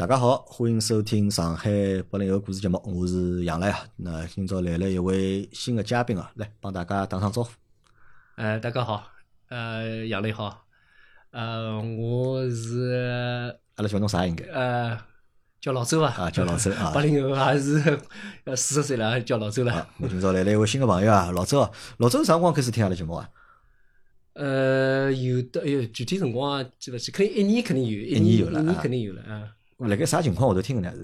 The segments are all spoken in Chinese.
大家好，欢迎收听上海八零后故事节目，我是杨澜啊。那今朝来了一位新的嘉宾啊，来帮大家打声招呼。呃，大家好，呃，杨磊好，呃，我是阿拉叫侬啥应该？呃，叫老周啊，啊，叫老周啊。八零后还是呃四十岁了，叫老周了。我今朝来了一位新的朋友啊，老周啊，老周啥辰光开始听阿拉节目啊？呃，有的，哎呦，具体辰光记勿起，肯定一年肯定有，一年有了，一年肯定有了啊。辣盖啥情况下头听的呢？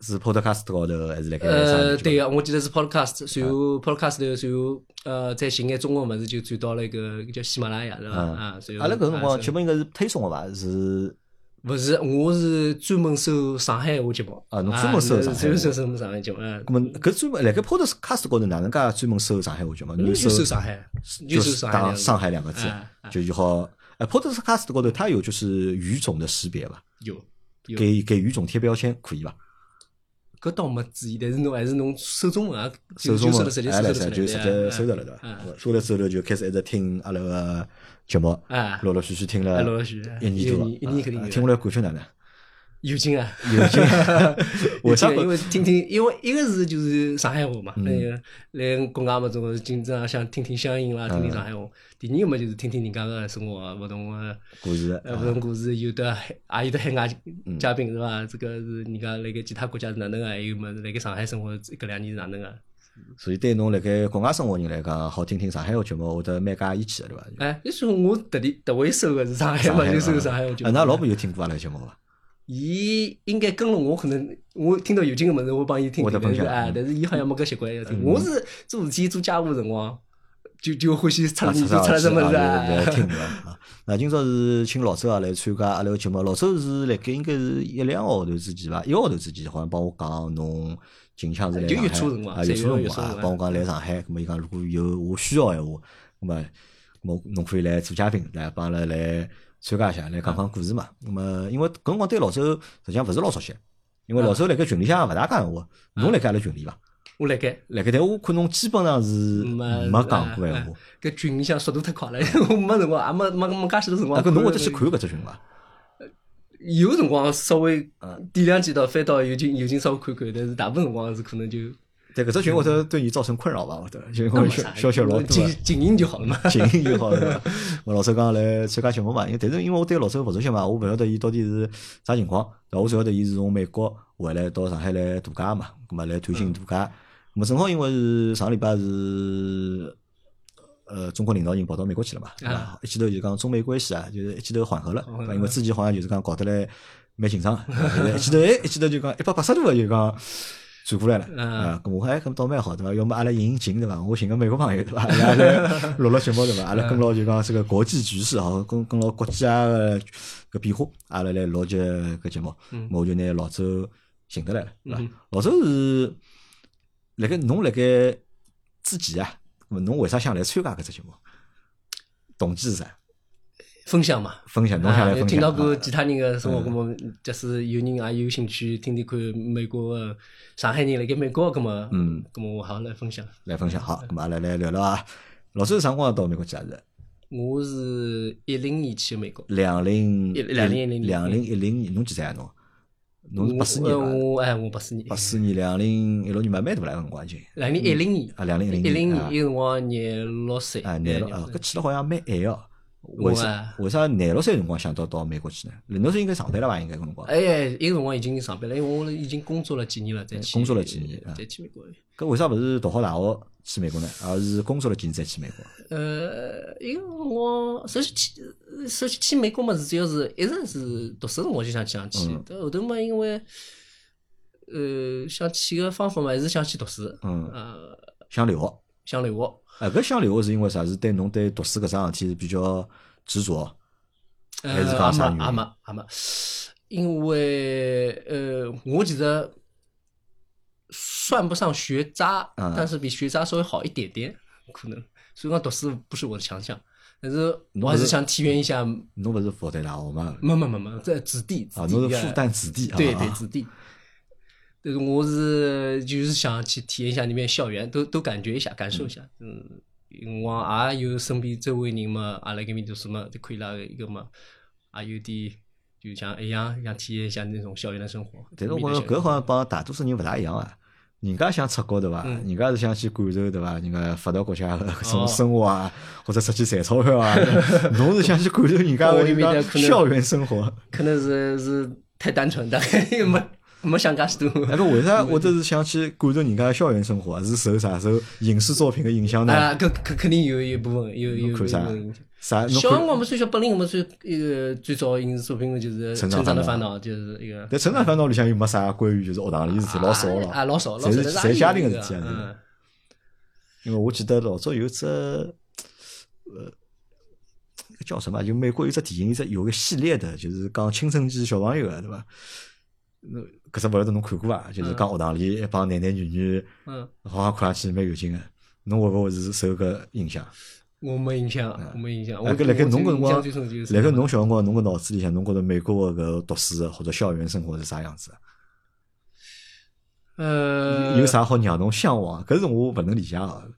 是是 Podcast 高头还是辣盖？呃，对个，我记得是 Podcast，随后 Podcast 头，随后呃再寻眼中文物事就转到了一个叫喜马拉雅，是伐？啊，随后阿拉搿辰光节目应该是推送个伐？是？勿是，我是专门收上海话节目。啊，侬专门收上海？专门收收上海节目。嗯。咾么搿专门辣盖 Podcast 高头哪能介专门收上海话节目？就收上海，就是打上海两个字，就就好。哎，Podcast 高头它有就是语种的识别伐？有。给给语种贴标签可以伐？搿倒没注意，但是侬还是侬手中文啊，手中文，哎，来噻，就直接搜着了对伐？搜了之后就开始一直听阿拉个节目，陆陆续续听了一年多，一年肯定听下来感觉哪能？有劲啊！有劲，为啥？因为听听，因为一个是就是上海话嘛，那个来国外嘛，总经常想听听乡音啦，听听上海话。第二个嘛，就是听听人家个生活勿同个故事，呃，勿同故事，有的也有的海外嘉宾是伐？这个是人家辣盖其他国家是哪能个？还有么辣盖上海生活搿两年是哪能个？所以对侬辣盖国外生活人来讲，好听听上海话节目，会得蛮加意气个，对伐？哎，你说我特地特为收个是上海嘛，就收上海话节目。那老婆有听过阿拉节目伐？伊应该跟了我，可能我听到有劲个物事，我帮伊听听。哎，但是伊好像没搿习惯要听。我是做事体做家务辰光，就就欢喜出出来什么事来听啊。那今朝是请老周啊来参加阿拉个节目。老周是辣盖应该是一两个号头之前吧？一个号头之前好像帮我讲侬近腔是来上海啊，月初辰光啊，帮我讲来上海。咁么伊讲如果有我需要闲话，咁么我侬可以来做嘉宾来帮阿拉来。参加一下来讲讲故事嘛，那么因为搿辰光对老周实际上勿是老熟悉，因为老周辣盖群里向勿大讲闲话，侬辣盖阿拉群里伐？我辣盖，辣盖，但我看侬基本上是没讲过闲话。搿群里向速度太快了，我没辰光，也没没没介许多辰光。搿侬会得去看搿只群伐？有辰光稍微点两记到翻到有劲有劲稍微看看，但是大部分辰光是可能就。在搿只群，我头对你造成困扰吧？我头就因为消息老多，静 静音就好了嘛，静音就好了。我老周刚来参加节目嘛，因为但是因为我对老周勿熟悉嘛，我勿晓得伊到底是啥情况。我只晓得伊是从美国回来到上海来度假嘛，咁么来团薪度假。咁么正好因为是上礼拜是呃中国领导人跑到美国去了嘛，一记头就讲中美关系啊，就是一记头缓和了。因为之前好像就是讲搞得来蛮紧张，一记头哎，一记头就讲一百八十度个就讲。转过来了，啊，咁我还咁倒蛮好对伐？要么阿拉引引情对伐？我寻个美国朋友对伐？阿拉录录节目对伐？阿拉跟牢就讲这个国际局势哦，跟跟牢国家个个变化，阿拉来录节个节目，我就拿老周寻得来了，对伐？老周是辣盖侬辣盖之前啊，侬为啥想来参加搿只节目？动机是啥？分享嘛，分享，侬想来分享。听到过其他人个生活，葛么，假使有人也有兴趣听听看美国个上海人辣盖美国，葛么，嗯，葛么我好来分享。来分享，好，葛么来来聊聊啊。老周是啥辰光到美国去啊？是？我是一零年去美国。两零一两零一零两零一零年，侬几岁啊？侬？侬是八四年我哎，我八四年。八四年，两零一六年蛮蛮大了，辰光已经。两零一零年。啊，两零一零年。一零年，有辰光廿六岁。啊，廿六啊，搿去了好像蛮晚哦。为啥？为啥廿六岁辰光想到到美国去呢？廿六岁应该上班了吧？应该搿辰光。哎，一个辰光已经上班了，因为我已经工作了几年了，再去。工作了几年，再去美国。搿为啥勿是读好大学去美国呢？而是工作了几年再去美国？呃，因为我首先去，首先去美国嘛，是主要是一直是读书辰光就想去想去，到后头嘛，因为呃想去个方法嘛，还是想去读书。嗯。呃，想留学。想留学。哎，搿想留学是因为啥？是对侬对读书搿桩事体是比较执着，还是讲啥原因？阿没阿没，因为呃，我其实算不上学渣，但是比学渣稍微好一点点，可能。所以讲读书不是我的强项，但是我还是想体验一下。侬勿是复旦大学吗？没没没没，在子弟。啊，侬是复旦子弟。对对，子弟。我是就是想去体验一下里面校园，都都感觉一下，感受一下。嗯，我也有身边周围人嘛，也来搿边读书嘛，就可以拉一个嘛，也有点就像一样，想体验一下那种校园的生活。但是我觉着搿好像帮大多数人勿大一样啊。人家想出国对伐？人家是想去感受对伐？人家发达国家个搿种生活啊，或者出去赚钞票啊。侬是想去感受人家个人家校园生活？可能是是太单纯，大 概没没想介许多。那个为啥我都是想去感受人家校园生活？是受啥？受影视作品的影响呢？啊，搿肯肯定有一部分有有看啥？啥？小辰光们最小本领，我们最一个最早影视作品就是《成长的烦恼》，就是一个。但《成长烦恼》里向又没啥关于就是学堂里事体，老少了。啊，老少，老少。侪是家庭个事体啊。因为我记得老早有只呃，叫什么？就美国有只电影，有只有个系列的，就是讲青春期小朋友个，对伐？那搿只勿晓得侬看过伐？就是讲学堂里一帮男男女女，嗯，好像看上去蛮有劲个。侬会勿会是受搿影响？我没印象，我没印象。辣盖辣盖侬搿辰光，辣盖侬小辰光，侬个脑子里向，侬觉着美国个搿读书或者校园生活是啥样子？呃，有啥好让侬向往？搿是我勿能理解个。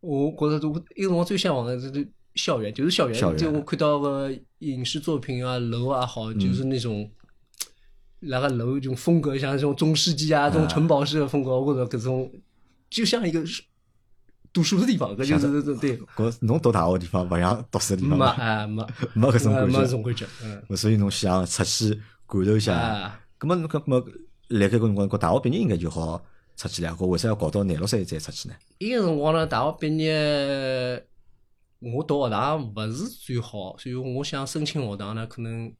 我觉着我一个辰光最向往的就是校园，就是校园。就我看到个影视作品啊，楼啊好，就是那种那个楼这种风格，像这种中世纪啊，这种城堡式的风格，我觉着搿种就像一个。读书的地方，搿就是这对。搿侬读大学地方，勿像读书的地方没啊，没 没搿种感觉。没种感觉，嗯。所以侬想出去感受一下。搿么侬搿么辣盖搿辰光，搿大学毕业应该就好出去了。搿为啥要搞到廿六岁再出去呢？伊个辰光呢，大学毕业，我读学堂勿是最好，所以我想申请学堂呢，可能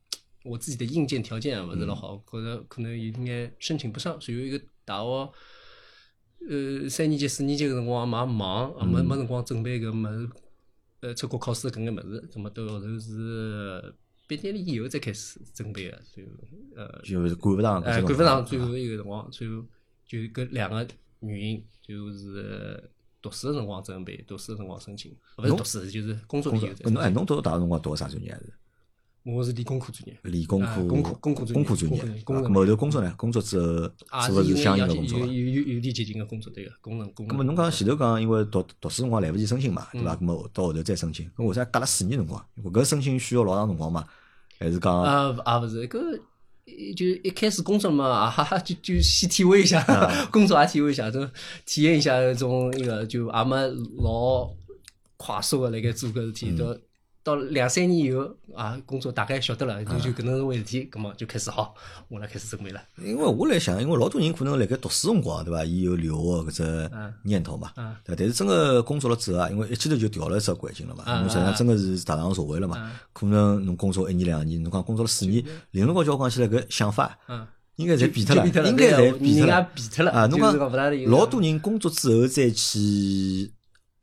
我自己的硬件条件勿是老好，觉着可能有眼申请不上。所以一个大学。呃，三年级、四年级个辰光蛮忙，没没辰光准备搿物事，呃，出国考试搿眼物事，葛末到后头是毕业了以后再开始准备个，就呃，就是赶勿上，哎，赶勿上最后一个辰光，最后就搿两个原因，就是读书个辰光准备，读书个辰光申请，勿是读书，就是工作以后侬哎，侬读大学辰光读个啥专业是？我是理工科专业，理工科，工科工科专业，专业。后头工作呢？工作之后是勿是相应的工作？有有有点接近个工作，对个，工程工。咁么侬讲前头讲，因为读读书辰光来勿及申请嘛，对伐？咁么到后头再申请，咁为啥隔了四年辰光？搿申请需要老长辰光嘛？还是讲？啊啊，勿是，搿就一开始工作嘛，啊哈哈，就就先体会一下，工作也体会一下，就体验一下种那个，就也没老快速个辣盖做搿事体，都。到两三年以后啊，工作大概晓得了，就就搿能是回事体，葛末就开始好，我来开始准备了。因为我来想，因为老多人可能辣盖读书辰光，对伐？伊有留学搿只念头嘛，对。但是真个工作了之后啊，因为一记头就调了一只环境了嘛，侬实际上真个是踏上社会了嘛。可能侬工作一年两年，侬讲工作了四年，另外叫我讲起来搿想法，应该侪变脱了，应该侪变脱了。啊，侬讲老多人工作之后再去。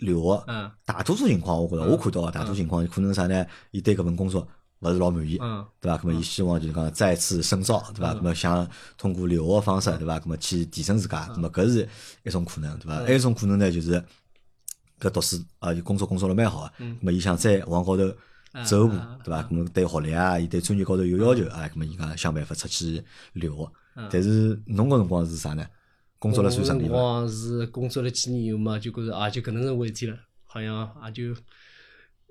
留学，大多数情况我觉着，我看到大多数情况可能啥呢？伊对搿份工作勿是老满意，嗯对伐？搿么伊希望就是讲再次深造，对伐？搿么想通过留学方式，对伐？搿么去提升自家，搿么搿是一种可能，对伐？还有一种可能呢，就是搿读书啊，工作工作了蛮好个，搿么伊想再往高头走一步，对伐？搿么对学历啊，伊对专业高头有要求啊，搿么伊讲想办法出去留学。但是侬搿辰光是啥呢？工作了算顺利辰光是工作了几年以后嘛，就觉着啊，就搿能是回事体了，好像也就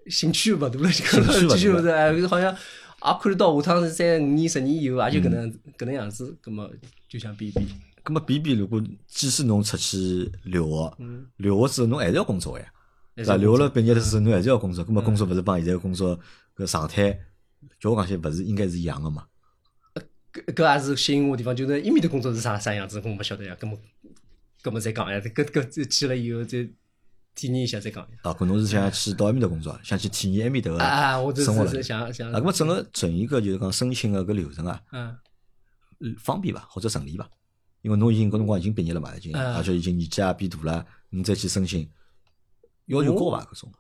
兴趣勿大了，就兴趣勿大了，哎，好像也看得到下趟是三五年、十年以后，也就搿能搿能样子，葛末就想变变。葛末变变，如果即使侬出去留学，留学之后侬还是要工作呀，对伐？留学了毕业的时候侬还是要工作，葛末工作勿是帮现在工作搿常态，叫我讲些勿是应该是一样个嘛？搿搿也是吸引我地方，就是伊面的工作是啥啥样子，我勿晓得呀。搿么搿么再讲呀，搿搿去了以后再体验一下再讲。啊，可能是想去到埃面的工作，想去体验埃面搭个生活了。想想。啊，搿么整个整一个就是讲申请个搿流程啊，嗯，方便伐，或者顺利伐？因为侬已经搿辰光已经毕业了嘛，已经，而且已经年纪也变大了，侬再去申请，要求高伐？搿种？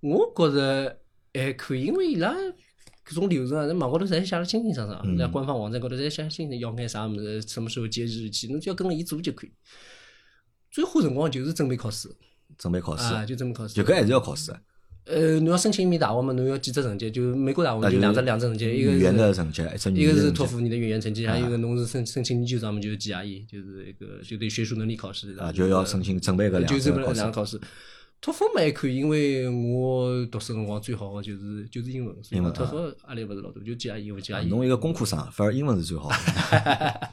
我觉着还可以，因为伊拉。搿种流程啊，在网高头侪写了清清爽爽，在官方网站高头侪写清楚要按啥物事，什么时候截止日期，侬只要跟了伊做就可以。最花辰光就是准备考试，准备考试啊，就准备考试。就搿还是要考试。呃，侬要申请一面大学嘛，侬要几只成绩？就美国大学就两只两只成绩，一个语言的成绩，一个是托福你的语言成绩，还有一个侬是申申请研究生嘛，就是 GRE，就是一个就对学术能力考试啊，就要申请准备个两个考试。托福嘛还可以，因为我读书辰光最好的就是就是英文，所以英文托福压力勿是老大，就记下英文记下英文。侬一个工科生，反而英文是最好的。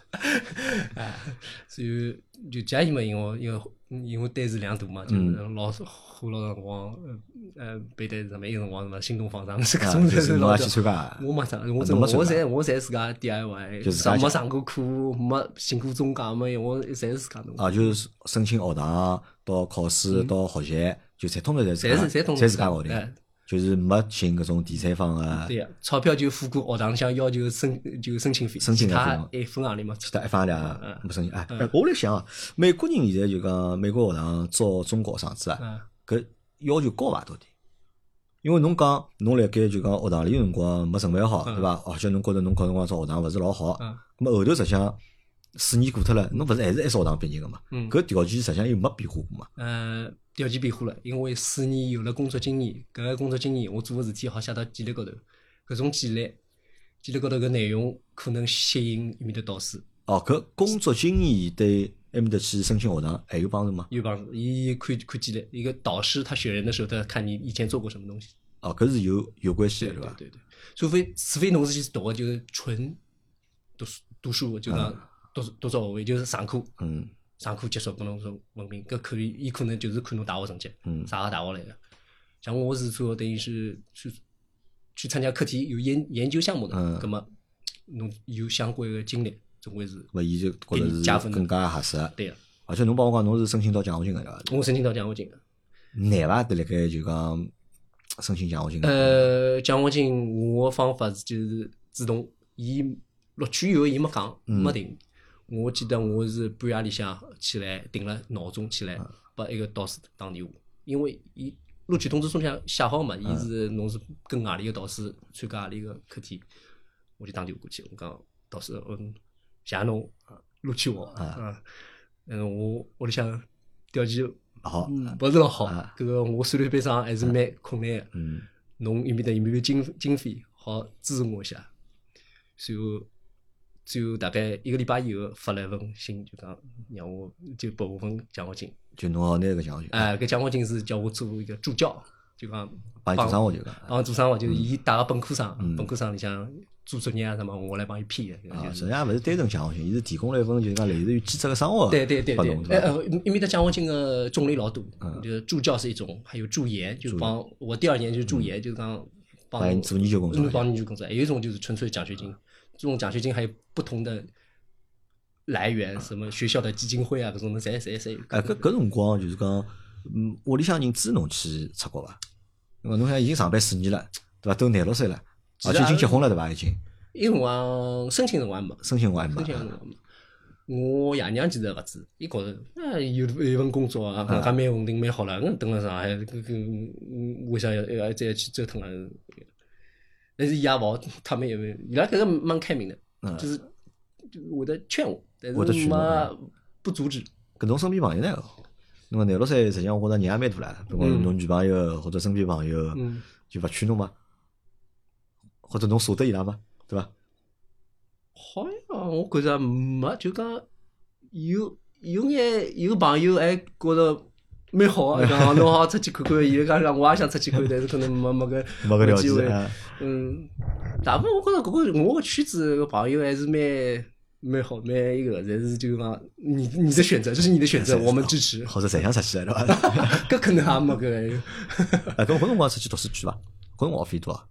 所以就记下英文，因为因为因为单词量大嘛，就是老师花老辰光，呃呃背单词什么，有辰光什么新东方上是搿种就是老去参加，我没上，我真侬没参加我侪我侪自家 DIY，上没上过课，没寻过中介，没我侪是自家弄。啊，就是申请学堂到考试到学习，就侪通通侪自侪，是侪通侪自家搞定哎，就是没寻搿种第三方个对呀，钞票就付过学堂里向要求申就申请费，申请费用一分行钿没出其。他一方嗯两没申请。哎，哎我来想啊，美国人现在就讲美国学堂招中国学生子啊，嗯搿要求高伐？到底？因为侬讲侬辣盖就讲学堂里个辰光没准备好，对伐？而且侬觉着侬搿辰光招学堂勿是老好，嗯咁么后头实际上四年过脱了，侬勿是还是一所学堂毕业个嘛？嗯搿条件实际上又没变化过嘛？呃，条件变化了，因为四年有了工作经验，搿个工作经验我做个事体好写到简历高头，搿种简历，简历高头搿内容可能吸引埃面的导师哦，搿工作经验对埃面搭去申请学堂还有帮助吗？有帮助。伊看看简历，一个导师他选人的时候，他看你以前做过什么东西。哦，搿是有有关系的，伐？对对对对，除非除非侬是去读个就是纯读书读书，就讲读读书学位，就是上课嗯上课结束拨侬说文凭，搿可以，伊可能就是看侬大学成绩，嗯啥个大学来个。像我是做等于是去去参加课题有研研究项目的，嗯葛么侬有相关个经历，总归是勿伊就觉着是加分更加合适。对个。而且侬帮我讲，侬是申请到奖学金个对伐？我申请到奖学金个，难伐？得辣盖就讲申请奖学金。呃，奖学金我个方法是就是主动，伊录取以后伊没讲，嗯没定。我记得我是半夜里向起来定了闹钟起来，拨一个导师打电话，因为伊录取通知书里向写好嘛，伊嗯是侬是跟何里个导师参加何里个课题，我就打电话过去，我讲导师，嗯，谢谢侬录取我，嗯，嗯，我屋里向条件好，嗯勿是老好啊，搿个我算盘班上还是蛮困难个。嗯，侬有面搭有没有经经费好支持我一下？随后，最后大概一个礼拜以后发了一封信，就讲让我就拨我份奖学金。就侬好拿个奖学金，哎，搿奖学金是叫我做一个助教，就讲帮伊做生活就讲。帮做生活，就是伊带个本科生嗯，本科生里向做作业啊什么，我来帮伊批的。啊，实际上勿是单纯奖学金，伊是提供了一份就是讲类似于兼职个生活对对对对哎因为他奖学金个种类老多嗯，就是助教是一种，还有助研，就是帮我第二年就是助研，就是讲帮帮你做研究工作嗯帮研究工作。还有一种就是纯粹奖学金，这种奖学金还有不同的来源，什么学校的基金会啊，搿种的侪侪侪有。哎，搿搿辰光就是讲，嗯，屋里向人支持侬去出国伐？因为侬想已经上班四年了，对伐？都廿六岁了，而且已经结婚了，对伐？已经伊辰光申请辰光还没，申请我还没申请辰光没。我爷娘其实勿支持，伊觉着，哎，有有一份工作啊，搿还蛮稳定蛮好了，搿蹲辣上海，搿搿嗯为啥要要再去折腾了？但是伊也勿好，他们也没，伊拉搿个蛮开明的，嗯就是就会得劝我，但是会得劝侬没不阻止。搿种身边朋友呢？那么廿六岁，实际上我觉着人也蛮大了。比如讲嗯侬女朋友或者身边朋友，嗯，就勿劝侬嘛，或者侬舍得伊拉吗，对伐？好像我觉着没，就讲有有眼有朋友还觉着蛮好个，讲侬好出去看看，伊讲讲我也想出去看，但是可能没没个没搿条机会。嗯，大部分我觉着搿个我个圈子个朋友还是蛮蛮好，蛮一个，但是就讲你你的选择，这是你的选择，我们支持。或者侪想出去了，对伐？搿可能也没个哎，搿搿辰光出去读书去伐？搿辰光学费多少？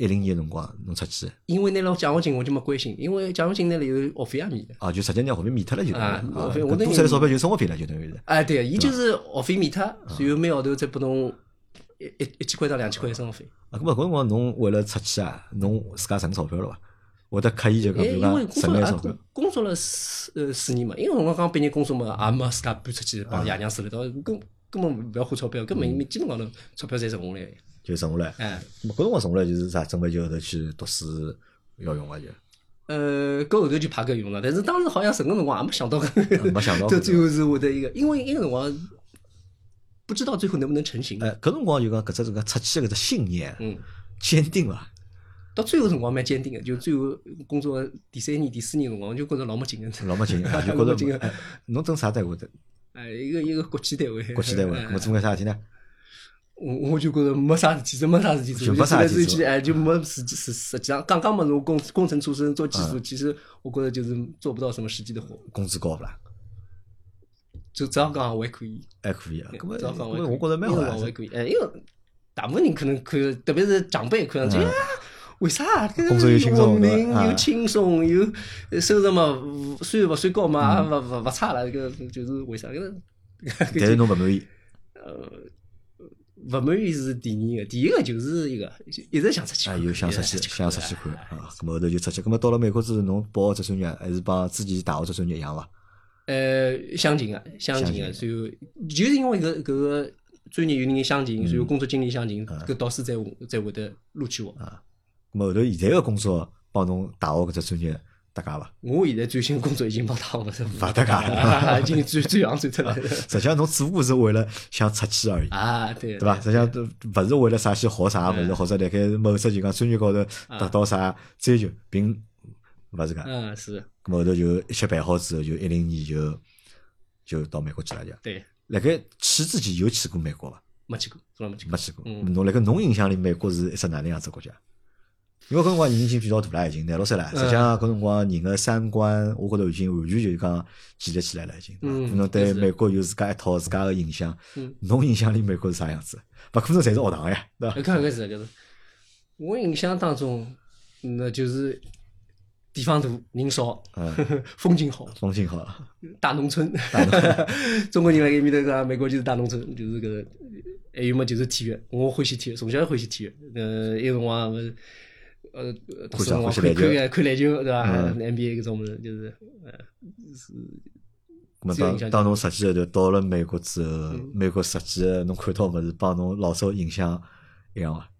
一零年个辰光侬出去因为拿了奖学金我就没关心，因为奖学金那里有学费也免的。啊，就直接拿学费免脱了就等于啊啊学费我多出来钞票就生活费了，就等于是。哎，对，伊就是学费免脱，然后每号头再拨侬一一一千块到两千块生活费。啊，搿么搿辰光侬为了出去啊，侬自家存钞票了伐？会得刻意就讲，哎，比如因为讲工作了钞票工。作了四呃四年嘛，因为辰光刚毕业工作嘛，也没自家搬出去帮爷娘住了一道，根根本勿要花钞票，根本没基本高头钞票侪存下来。就剩下来。哎，搿辰光剩下来就是啥？准备就后头去读书要用个就，呃，搿后头就怕搿用了，但是当时好像什个辰光也没想到搿，没想到 这最后是我的一个，因为那个辰光不知道最后能不能成型。哎，搿辰光就讲搿只这个出去的搿只信念嗯，坚定伐？到最后辰光蛮坚定的，就最后工作第三年、第四年辰光，就觉着老没劲个。老没劲，啊 就觉着哎侬整啥单位的？哎，一个一个国企单位，国企单位，哎咾么做眼啥事体呢？我我就觉着没啥事体，真没啥事体做，就没啥事体做就去哎，就没实际实实际上刚刚嘛，我工工程出身做技术，其实我觉得就是做不到什么实际的活，工资高不啦？就这样讲还可以，还可以啊。搿么只要讲还可以，搿么我觉着蛮好啊因为还。可以，哎，因为大部分人可能看，特别是长辈看上去，哎呀为啥？工作又轻松文明对吧啊又轻松，又收入嘛，勿虽然勿算高嘛，嗯也勿勿勿差了，搿个就是为啥？但是侬勿满意，勿满意是第二个，第一个就是一个一直想出去啊，看，又想出去，想出去看哎啊。搿么后头就出去。搿么到了美国之后，侬报只专业还是帮之前大学只专业一样伐？呃，相近个，相近个，然后就是因为搿搿个专业有人相近，所以工作经历相近，搿导师才会才会得录取我。搿么后头现在个工作帮侬大学搿只专业搭界伐？我现在最新工作已经帮他勿是勿搭界了已经转转行转出来了。实际上侬只不过是为了想出去而已。啊，对，对伐？实际上都勿是为了啥去学啥物事，或者辣盖某只就讲专业高头达到啥追求，并勿是搿。嗯，是，咁后头就一切办好之后，就一零年就就到美国去了，就。对，辣盖去之前有去过美国伐？没去过，从来没去过。没去过。嗯侬辣盖侬印象里，美国是一只哪能样子国家？因为搿辰光人已经比较大了，已经廿六岁了。实际上搿辰光人个三观，我觉着已经完全就是讲建立起来了，已经。嗯可能对美国有自家一套自家个印象嗯。侬印象里美国是啥样子？勿可能侪是学堂呀，对伐？搿搿是搿是，我印象当中，那就是地方大人少，风景好，风景好，大农村。中国人辣盖埃面头讲，美国就是大农村，就是搿个。还有么就是体育，我欢喜体育，从小欢喜体育。呃，那个辰光勿是，呃，读书辰光看看看篮球，对伐？NBA 搿种物事，就是呃，是。咁么当当侬实际就到了美国之后，美国实际侬看到物事帮侬老早印象一样伐？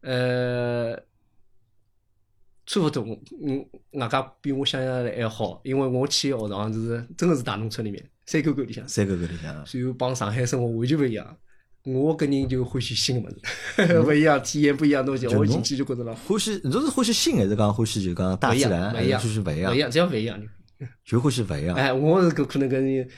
呃，差勿多，嗯，外加比我想象的还好，因为我去学堂是真的是大农村里面，山沟沟里向，山沟沟里向，所以帮上海生活完全勿一样。我个人就欢喜新个物事，勿一样，体验不一样东西，我进去就觉着了。欢喜，侬是欢喜新还是讲欢喜就讲大自然？勿一样，就是勿一样，勿一样，只要勿一样就欢喜勿一样。哎，我是搿可能搿人，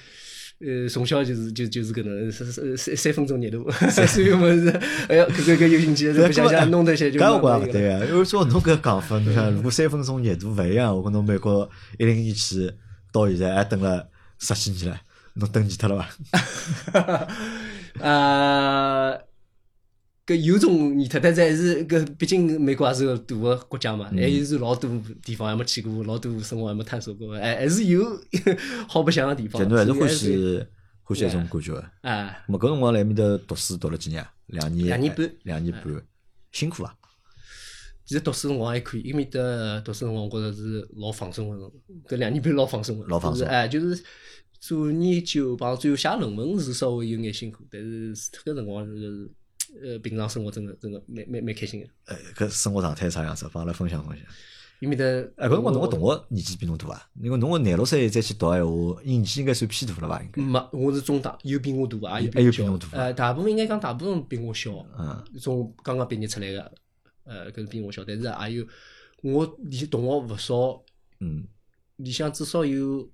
呃，从小就是就就是搿能三三三分钟热度，所以物事，哎呀，搿搿搿有兴趣，不想想弄得些就。搿我觉勿对啊，因为照侬搿讲法，侬看如果三分钟热度勿一样，我跟侬美国一零年去到现在还等了十几年了，侬等腻脱了伐？呃。搿有种念头，但是还是搿，毕竟美国也是个大个国家嘛，还是老多地方还没去过，老多生活还没探索过，还还是有 好白相个地方。就侬还是欢喜欢喜一种感觉个。哎，咾搿辰光辣埃面头读书读了几年？两年。两年半。两年半，辛苦啊？其实读书辰光还可以，埃面搭读书辰光，我觉着是老放松个，搿两年半老放松个。老放松。哎，就是做研究帮最后写论文是稍微有眼辛苦，但是除脱搿辰光是。呃，平常生活真个真个蛮蛮蛮开心个。呃，搿生活状态啥样子？帮阿拉分享分享。伊面搭，哎，搿辰光侬个同学年纪比侬大啊？因为侬个廿六岁再去读闲话，年纪应该算偏大了伐？应该。没，我是中大，有比我大，也有比侬大。呃，大部分应该讲大部分比我小。嗯。从刚刚毕业出来个，呃，搿是比我小，但是也有我里同学勿少。嗯。里向至少有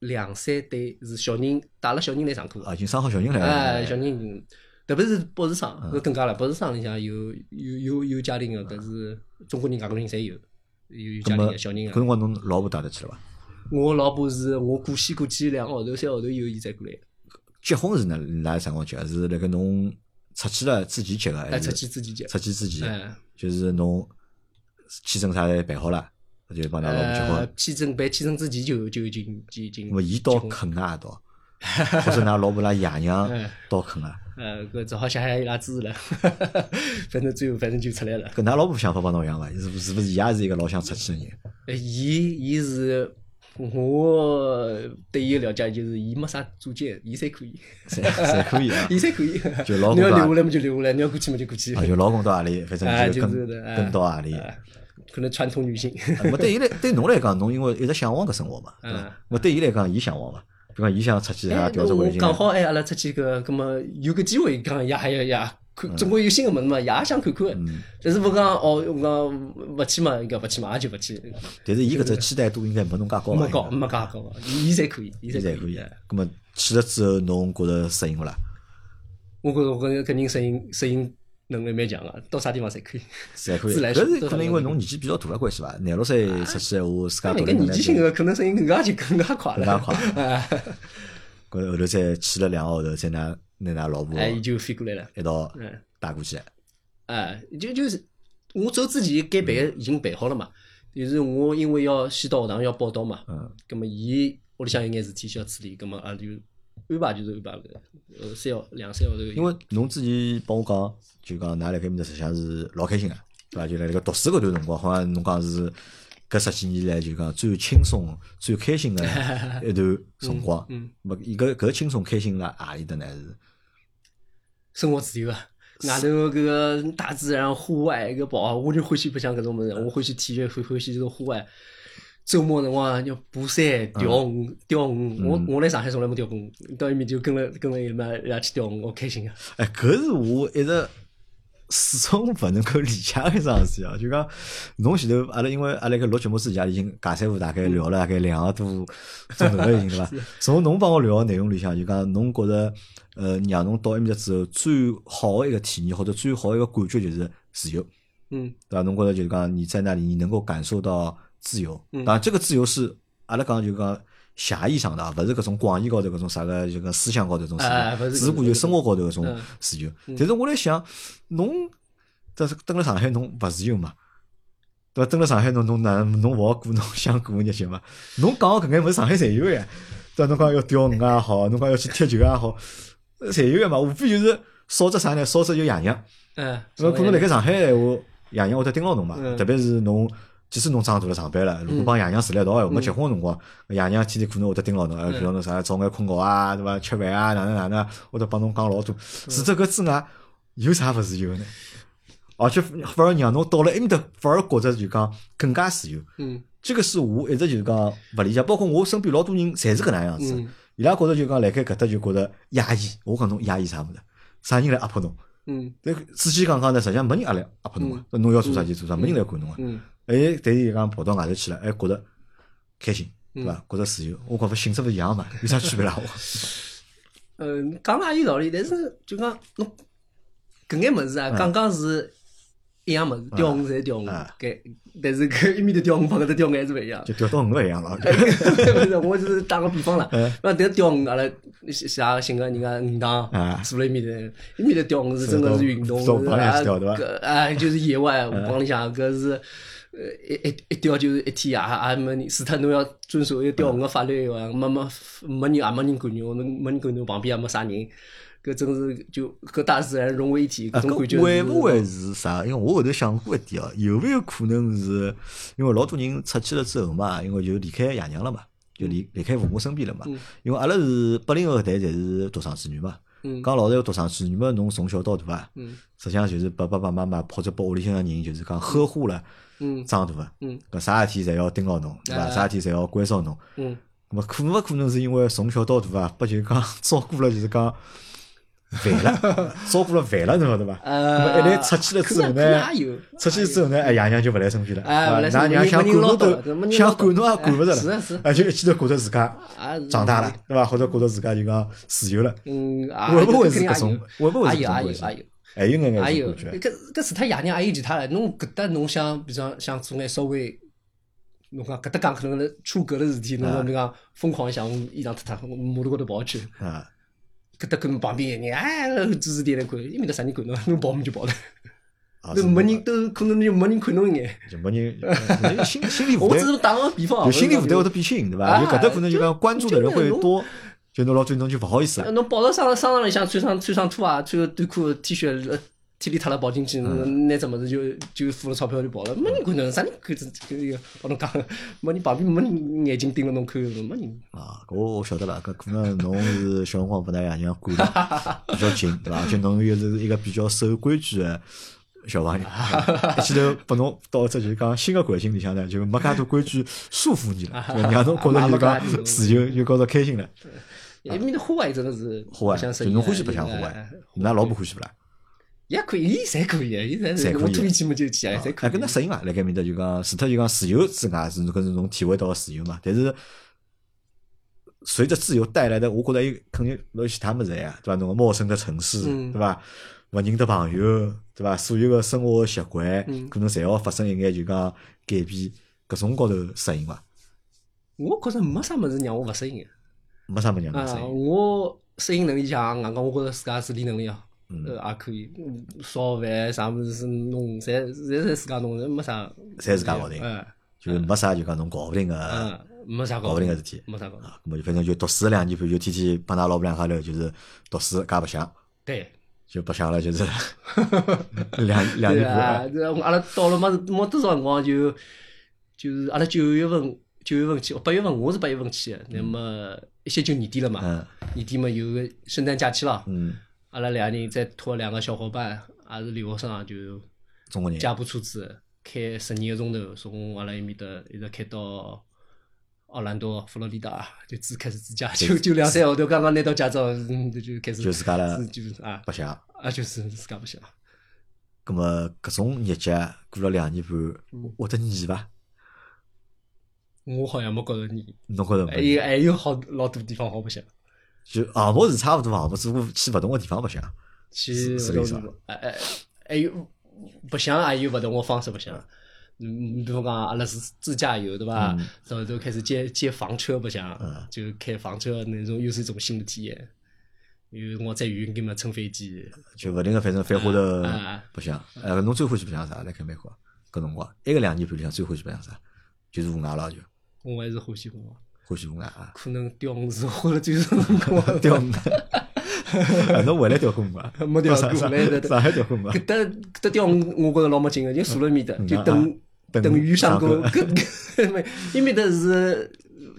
两三对是小人带了小人来上课。啊，已经生好小人来了。哎，小人。特别是博士生，搿更加了。博士生里向有有有有家庭个，搿是中国人、外国人侪有，有有家庭个小人个。搿辰光侬老婆带得去了伐？我老婆是我过西过去两个号头、三个号头以后，伊才过来。结婚是哪哪啥辰光结？是辣盖侬出去了之前结个，还是？出去之前结。出去之前，哎，就是侬签证啥侪办好了，就帮㑚老婆结婚。签证办签证之前就就已经就已经。咾伊到肯啊到，或者㑚老婆拉爷娘到肯啊？呃，搿只好谢谢伊拉支持了，反正最后反正就出来了。搿㑚老婆想法帮侬一样伐？是是勿是伊也是一个老想出去个人？呃，伊伊是我对伊个了解就是伊没啥主见，伊侪可以，侪侪可以啊，伊侪可以。就老公你要留下来么就留下来，你要过去么就过去。啊，就老公到阿里，反正就跟跟到阿里。可能传统女性。我对伊来对侬来讲，侬因为一直向往搿生活嘛，对伐？咾对伊来讲，伊向往嘛？比方伊想出去啊调整环境。刚好哎，阿拉出去搿，葛么有个机会，讲也还要也看总归有新个物事嘛，也想看看。但是勿讲哦，我讲勿去嘛，应该勿去嘛，也就勿去。但是伊搿只期待度应该没侬介高没高，没介高，伊侪可以，伊侪可以。咾么去了之后，侬觉着适应勿啦？我觉着我搿搿人适应适应能力蛮强个，到啥地方侪可以。侪可以。搿是可能因为侬年纪比较大个关系伐？廿六岁出去闲话，自家独立年纪轻个可能声音更加就更加快了。更加快。搿后头再去了两个号头，再拿拿㑚老婆，哎，伊就飞过来了，一道带过去。哎，就就是我走之前该办已经办好了嘛。就是我因为要先到学堂要报到嘛，嗯，葛末伊屋里向有眼事体需要处理，葛末也就安排就是安排个，呃，三号两三号头。因为侬之前帮我讲，就讲㑚辣盖面搭实际上是老开心个，对伐？就辣辣盖读书搿段辰光，好像侬讲是搿十几年来就讲最轻松、最开心个 一段辰光。嗯，没伊搿搿轻松开心辣何里搭呢？是生活自由啊。外头搿个大自然、户外搿跑，我就欢喜白相搿种物事。我欢喜体育，欢欢喜这种户外。周末辰光要爬山、钓鱼、钓鱼。我我来上海从来没钓过鱼，到埃面就跟了跟了伊妈一道去钓鱼，我开心啊！哎，搿是我一直。始终勿能够理解一桩事体啊！就讲侬前头阿拉，因为阿拉个录节目之前已经尬三胡大概聊了大概两个多钟头了，已经对伐？从侬帮我聊个内容里向，就讲侬觉着呃，让侬到埃面搭之后最好个一个体验或者最好一个感觉就是自由，嗯，对伐？侬觉着就是讲你在那里你能够感受到自由，当然这个自由是阿拉讲就讲。狭义上的，勿是搿种广义高头搿种啥个就讲思想高头种自由，只顾就生活高头搿种自由。但是我来想，侬这是蹲辣上海侬勿自由嘛？对伐？蹲辣上海侬侬哪侬勿好过侬想过个日节嘛？侬讲搿眼物事上海侪有呀，对伐？侬讲要钓鱼也好，侬讲要去踢球也好，侪有个嘛？无非就是少只啥呢？少只就爷娘。嗯。侬可能辣盖上海闲话，爷娘会得盯牢侬嘛？特别是侬。即使侬长大了上班了，如果帮爷娘住辣一道，我没结婚个辰光，爷娘天天可能会得盯牢侬，比如侬啥早眼困觉啊，对伐？吃饭啊，哪能哪能，或者帮侬讲老多。除脱搿之外，有啥勿自由呢？而且反而让侬到了埃面搭，反而觉着就讲更加自由。嗯，这个是我一直就是讲勿理解，包括我身边老多人侪是搿能样子。伊拉觉着就讲辣盖搿搭就觉着压抑。我讲侬压抑啥物事？啥人来压迫侬？嗯，但仔细讲讲呢，实际上没人压来压迫侬个，侬要做啥就做啥，没人来管侬个。嗯。哎，但是讲跑到外头去了，还，觉着开心，对伐？觉着自由，我觉着性质勿一样嘛，有啥区别啦？我，嗯，讲也有道理，但是就讲侬搿眼物事啊，刚刚是一样物事，钓鱼侪钓鱼，搿但是搿一面的钓鱼帮搿搭钓鱼还是勿一样，就钓到鱼勿一样了。勿是，我是打个比方了，那但钓鱼阿拉像寻个人家鱼塘坐辣一面头，一面头钓鱼是真个是运动，啊，搿啊就是野外帮里向搿是。呃，一一一钓就是一天也也没人，除脱侬要遵守一个钓鱼个法律以外，没没没人也没人管侬，侬没人管侬，旁边也没啥人，搿真是就和大自然融为一体，搿种感觉。会勿会是啥？因为我后头想过一点哦，有没有可能是因为老多人出去了之后嘛，因为就离开爷娘了嘛，就离离开父母身边了嘛。因为阿拉是八零后搿代侪是独生子女嘛。讲老实闲话，独生子女嘛，侬从小到大啊，实际上就是被爸爸妈妈或者被屋里向个人就是讲呵护了。嗯，长大个，嗯，搿啥事体侪要盯牢侬，对伐？啥事体侪要关照侬，嗯，么可勿可能是因为从小到大啊，不就讲 照顾了，就是讲烦 了，照顾了烦了，侬晓得伐？呃，一来出去了之后呢，出去之后呢，哎，爷娘就勿来身边了，啊，㑚娘想管侬都想管侬也管勿着了，是是，哎，就一记头觉着自家长大了，对伐？或者觉着自家就讲自由了，嗯，会勿会是搿种？会勿会是搿种关系？还有眼眼还有，搿搿除脱爷娘还有其他的。侬搿搭侬想，比方想做眼稍微，侬讲搿搭讲可能出格的事体，侬比讲疯狂想衣裳脱脱，马路高头跑去。啊，搿搭跟旁边人哎指指点点看，伊面搭啥人管侬？侬跑么就跑了。都没人都可能就没人看侬一眼。就没人，心心理负担。我只是打个比方。就心理负担会得变轻，对伐？就搿搭可能就讲关注的人会多。就侬老最终就勿好意思了。侬跑到商商场里向穿上穿上拖鞋，穿个短裤 T 恤，体力塌了跑进去，拿只物事就就付了钞票就跑了，没人管侬，啥人管这这个？帮侬讲，没人旁边没人眼睛盯着侬看，没人。啊，我我晓得了，搿可能侬是小辰光被㑚爷娘管得 比较紧，对伐？而且侬又是一个比较守规矩的小朋友，一记头拨侬到只就是讲新个环境里向呢，就没介多规矩束缚你了，让侬觉着就讲自由，就觉着开心了。埃面的户外真的是，户外，就侬欢喜白相户外，㑚老婆欢喜不啦？也可以，伊侪可以，伊侪侪可以我吐气嘛就去啊，侪可哎，以。搿能适应伐？辣盖面搭就讲，除脱就讲自由之外，是搿是侬体会到个自由嘛。但是随着自由带来的，我觉着伊肯定侬有其他物事呀，对伐？侬个陌生的城市，嗯对伐？勿认得朋友，对伐？所有个生活习惯，嗯可能侪要发生一眼就讲改变，搿种高头适应伐？我觉着没啥物事让我勿适应个。没啥物事让我适啊，应。我适应能力强，外加我觉着自家自理能力呃，也可以。嗯烧饭啥物事是弄，侪侪是自家弄，没啥。侪自家搞定哎，就是没啥就讲侬搞勿定个，嗯，没啥搞搞勿定个事体。没啥搞。啊，咁么就反正就读书两年半，就天天帮㑚老婆两家头就是读书加白相，对。就白相了就是 两两对年半啊，。这阿拉到了没没多少辰光就就是阿拉九月份九月份去，八月份我是八月份去的，那么一歇就年底了嘛，嗯年底嘛有个圣诞假期了，嗯，阿拉两个人再拖两个小伙伴，也是留学生啊，就中国人借部车子开十二个钟头，从阿拉埃面搭一直开到奥兰多、佛罗里达，就自开始自驾，就就两三个号头，刚刚拿到驾照，嗯，就就开始就自家了就是啊白相。啊，就是自家不想。咁么搿种日节过了两年半，嗯会得腻伐？我好像没觉着腻，侬觉着还没？有还有好老多地方好白相。就项目是差勿多项目，只不过去勿同个地方白相。去是是这意思吧哎哎，还有白相也有勿同个方式白相。嗯，比如讲阿拉是自驾游对伐？嗯然后都开始接接房车白相嗯，就开房车那种又是一种新的体验。有辰光再远点嘛，乘飞机。就勿停个反正翻花头啊啊啊白相。哎，侬最欢喜白相啥？来开美国搿辰光，一个两年半里向最欢喜白相啥？就是户外了就我还是欢喜我，啊。可能钓鱼是花了最长辰光。钓鱼，啊侬回来钓过鱼伐？没钓过来的上海钓过鱼伐？搿搭搿搭钓鱼，我觉着老没劲个，就坐辣埃面搭，就等等等鱼上钩。搿搿 没，埃面搭是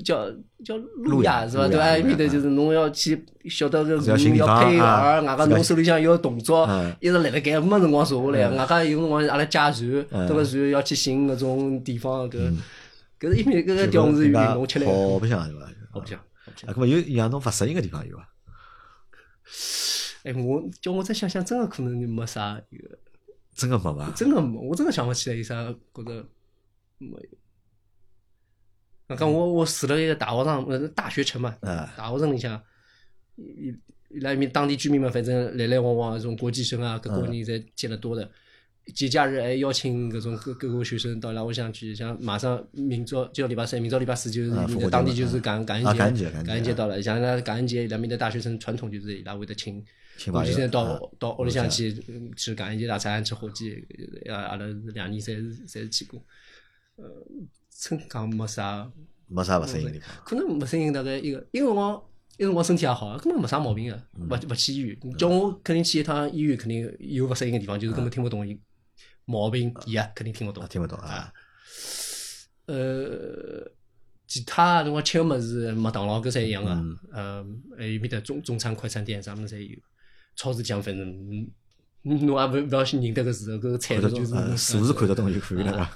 叫叫路亚是伐？对伐？路亚埃面搭就是侬要去晓得搿鱼要配饵，外加侬手里向要动作嗯，一直辣辣盖没辰光坐下来。外加有辰光阿拉驾船，嗯登个船要去寻搿种地方，搿搿是一面搿个钓鱼是运动吃来的，好白相对伐？好白相。啊，搿么有让侬勿适应个地方有伐？哎，我叫我再想想，真个可能没啥。真个没伐？真个没，我真个想勿起来有啥觉着没有。那讲我我住了一个大学城，呃，大学城嘛，嗯大学城里向，伊伊拉埃面当地居民嘛，反正来来往往这种国际生啊，各国人侪见得多的。节假日还邀请搿种各各个学生到伊拉屋里向去，像马上明朝就要礼拜三，明朝礼拜四就是啊复活节嘛当地就是感感啊恩节，感恩节感恩节到了，像伊拉感恩节，伊拉面的大学生传统就是伊拉会得请国请朋友啊际生到到屋里向去嗯吃感恩节大餐，吃火鸡，呃阿拉是两年侪是侪是去过。呃，真讲没啥，没啥勿适应的地方。可能没适应大概一个，一个辰光，一个辰光身体也好，根本没啥毛病个，嗯勿勿去医院。叫我肯定去一趟医院，肯定有勿适应个地方，就是根本听勿懂伊毛病药，肯定听勿懂啊，。听勿懂啊。呃，其他辰光吃个物事，麦当劳搿侪一样个嗯，呃，还有面搭中中餐快餐店啥物事侪有。超市里向反正，嗯侬也勿勿要去认得个字，搿个菜就是数字看得懂就可以了？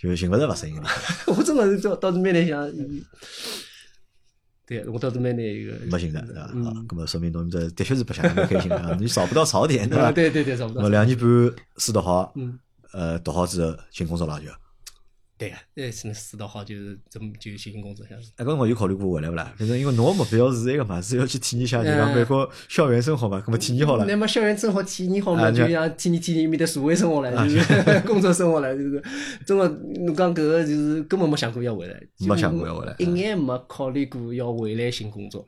就寻勿着勿适应个地方，我真个是到到是蛮难想，嗯对我倒是蛮难一个。没寻着，对伐？嗯那，么说明侬面搭的确是白相得蛮开心的啊，你找不到槽点，对啊，伐？对对对，找不到。我两年半书读好，嗯，呃，读好之后进工作了就。对个，呃，是能试到好，就是这么就寻工作像是。哎，搿辰光有考虑过回来勿啦？反正因为侬个目标是埃个嘛，是要去体验一下就讲嗯美国校园生活嘛，咁么体验好了那，么校园生活体验好嘛，啊你就像体验体验面的社会生活了，啊就是 工作生活了，就是真个侬讲搿个就是根本没想过要回来，没想过要回来一眼没考虑过要回来寻工作。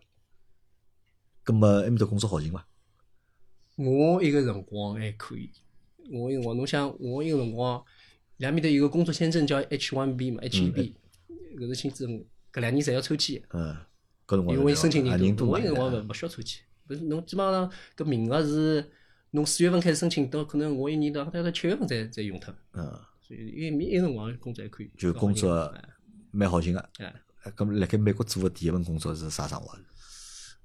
咁么埃面搭工作好寻伐？我一个辰光还可以，我一个辰光，侬想我一个辰光，两面头有个工作签证叫 H1B 嘛，H1B，搿是签证，搿两年侪要抽签的。嗯，搿辰光因为申请啊人多嘛我一个辰光勿勿需要抽签，不是侬基本上搿名额是侬四月份开始申请，到可能我一年到大概七月份才才用脱，嗯，所以因为一个辰光工作还可以。就工作哎蛮好寻个。哎，哎咁辣盖美国做个第一份工作是啥生活？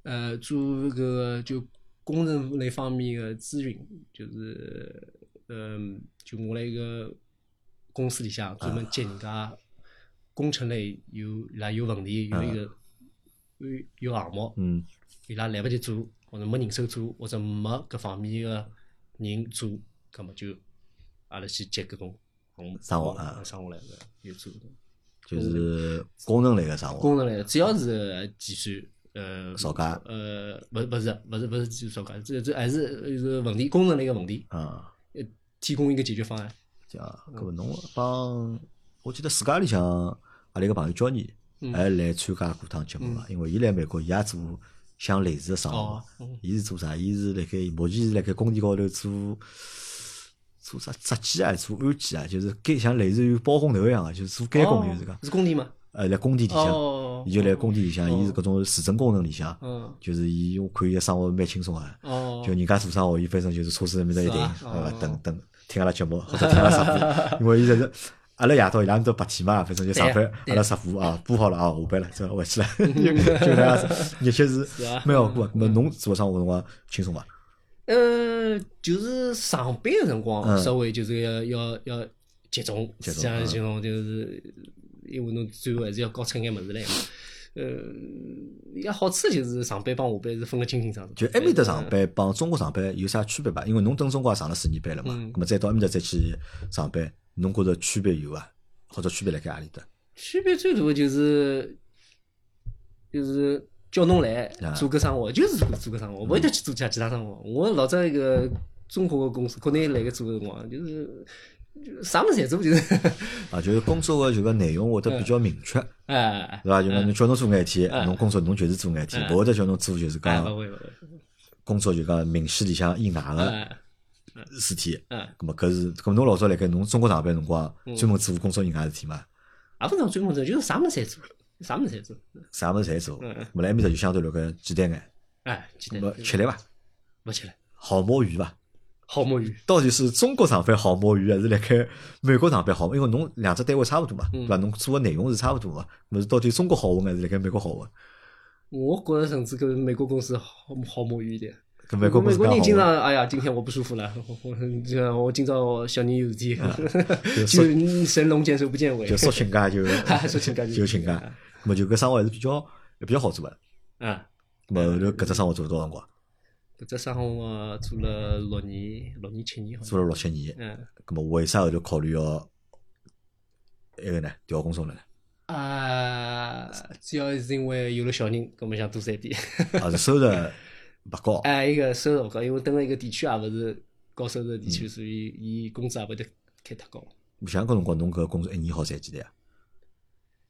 呃，做搿个就工程类方面的咨询，就是嗯，就我辣一个公司里向专门接人家工程类有伊拉有问题，有一个有有项目，嗯。伊拉来不及做，或者没人手做，或者没搿方面个人做，葛末就阿拉去接搿种项目生活啊。生活来个有做的。就是工程类个生活，工程类，只要是计算，呃，造价呃，勿勿是勿是勿是计算造价，这这还是一个问题，工程类个问题，啊，呃，提供一个解决方案。这样，搿么侬帮，我记得自家里向阿拉一个朋友叫你，还来参加过趟节目嘛，因为伊来美国，伊也做像类似个生活哦，伊是做啥？伊是辣盖目前是辣盖工地高头做。做啥设计啊？做安检啊？就是监像类似于包工头一样个，就是做监工，就是讲，是工地吗？呃，辣工地里向，哦，伊就辣工地里向，伊是搿种市政工程里向，嗯，就是伊我看伊个生活蛮轻松个，哦，就人家做生活，伊反正就是车子埃面搭一停，对伐？哦等等听阿拉节目 或者听阿拉直播，因为伊就是阿拉夜到伊拉面搭白天嘛，反正就上班，阿拉直播啊，播好了啊，下班了，这回去了，就 就那样子，日脚是蛮好过那。侬做生活辰光轻松伐？呃，就是上班个辰光，嗯稍微就是要要要集中，集中像嗯这种就是，因为侬最后还是要搞出眼物事来嘛。呃，也好处就是上班帮下班是分得清清爽爽。就埃面搭上班帮中国上班有啥区别伐？因为侬等中国也上了四年班了嘛，嗯咁么再到埃面搭再去上班，侬觉着区别有伐？或者区别辣盖何里搭？区别最大的就是就是叫侬来啊做搿生活，就是做做搿生活，勿会得去做其他其他生活。我老早一个中国个公司，国内来个做个辰光，就是就啥物事侪做，就是啊，就是工作个就个内容会得比较明确，哎是伐？就讲侬叫侬做眼事体，嗯侬工作侬就是做眼事体，嗯勿会得叫侬做就是讲工作就讲明细里向以外个哎事体。嗯，咁么搿是，咁侬老早辣盖侬中国上班辰光，嗯专门做工作以外事体嘛？也勿能专门做，就是啥物事侪做，啥物事侪做。啥物事侪做，嗯嗯咁么来埃面搭就相对来讲简单眼。哎，简单，吃力伐？勿吃力，好摸鱼伐？好摸鱼。到底是中国上班好摸鱼，还是辣盖美国上班好？因为侬两只单位差勿多嘛，对伐？侬做个内容是差勿多个，么是到底中国好混还是辣盖美国好混？我觉着甚至跟美国公司好好摸鱼一点。跟美国公美国人经。常，哎呀，今天我不舒服了，我我这个我今朝小人有事体，就就神龙见首不见尾，就说请假就说请假就就请假，咁么就搿生活还是比较比较好做个。啊，咁么搿只生活做了多少辰光？搿只生活做了六年，六年七年好像。做了六七年。嗯咁么为啥后头考虑要埃个呢？调工作了呢？啊，主要是因为有了小人，搿么想多赚点。啊，是收入勿高。哎，一个收入勿高，因为蹲辣一个地区也勿是高收入地区，所以伊工资也勿得开太高。像搿辰光，侬搿工作一年好赚几钿啊？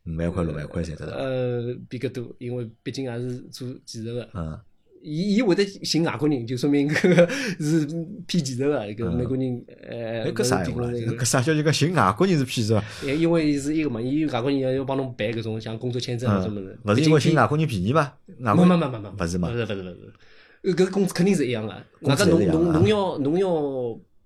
五万块、六万块赚得到。呃，比搿多，因为毕竟也是做技术个。嗯，伊伊会得寻外国人，就说明搿个是偏技术个。搿美国人呃，哎，搿啥闲话啦？勿是提供那个搿啥叫就讲寻外国人是骗是伐？因因为是一个嘛，伊外国人要帮侬办搿种像工作签证搿种物事。勿是因为寻外国人便宜嘛？外国没没没勿是嘛勿？是勿是勿是，呃搿工资肯定是一样个。外加侬侬侬要侬要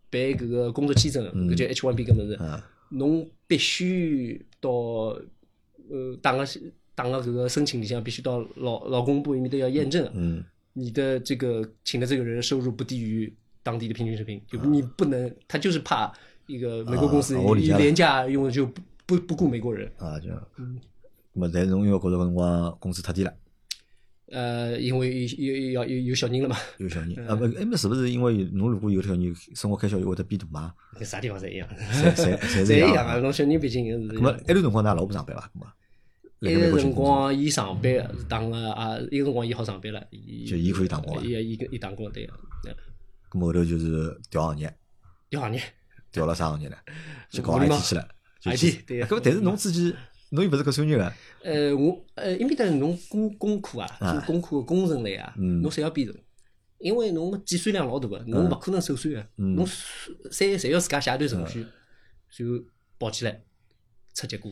办搿个工作签证，搿叫 H1B 搿物事。嗯，侬必须到呃打个打个搿个申请里向必须到劳劳工部伊面搭要验证，嗯，你的这个请的这个人收入不低于当地的平均水平，就你不能，他就是怕一个美国公司啊我理解了。以廉价用就不不不雇美国人，啊就，嗯。那么但是侬因为觉着搿辰光工资太低了，呃，因为有有有有有小人了嘛，有小人，啊不，埃面是不是因为侬如果有小人，生活开销又会得变大嘛？啥地方侪一样，侪侪侪是一样啊。侬小人毕竟是咁么埃段辰光，㑚老婆上班伐？咁么，一个辰光伊上班是打个啊，一个辰光伊好上班了，伊就伊可以打工了。伊伊伊打工对个，咁么后头就是调行业，调行业。调了啥行业呢？就搞 IT 去了。就 IT 去。对个咁么但是侬自己，侬又勿是搿专业个，呃，我呃，因为等侬工工科啊，啊。做工科个工程类啊，嗯。侬侪要编程，因为侬计算量老大个，侬勿可能手算个，嗯。侬侪侪要自家写一段程序，然后跑起来出结果，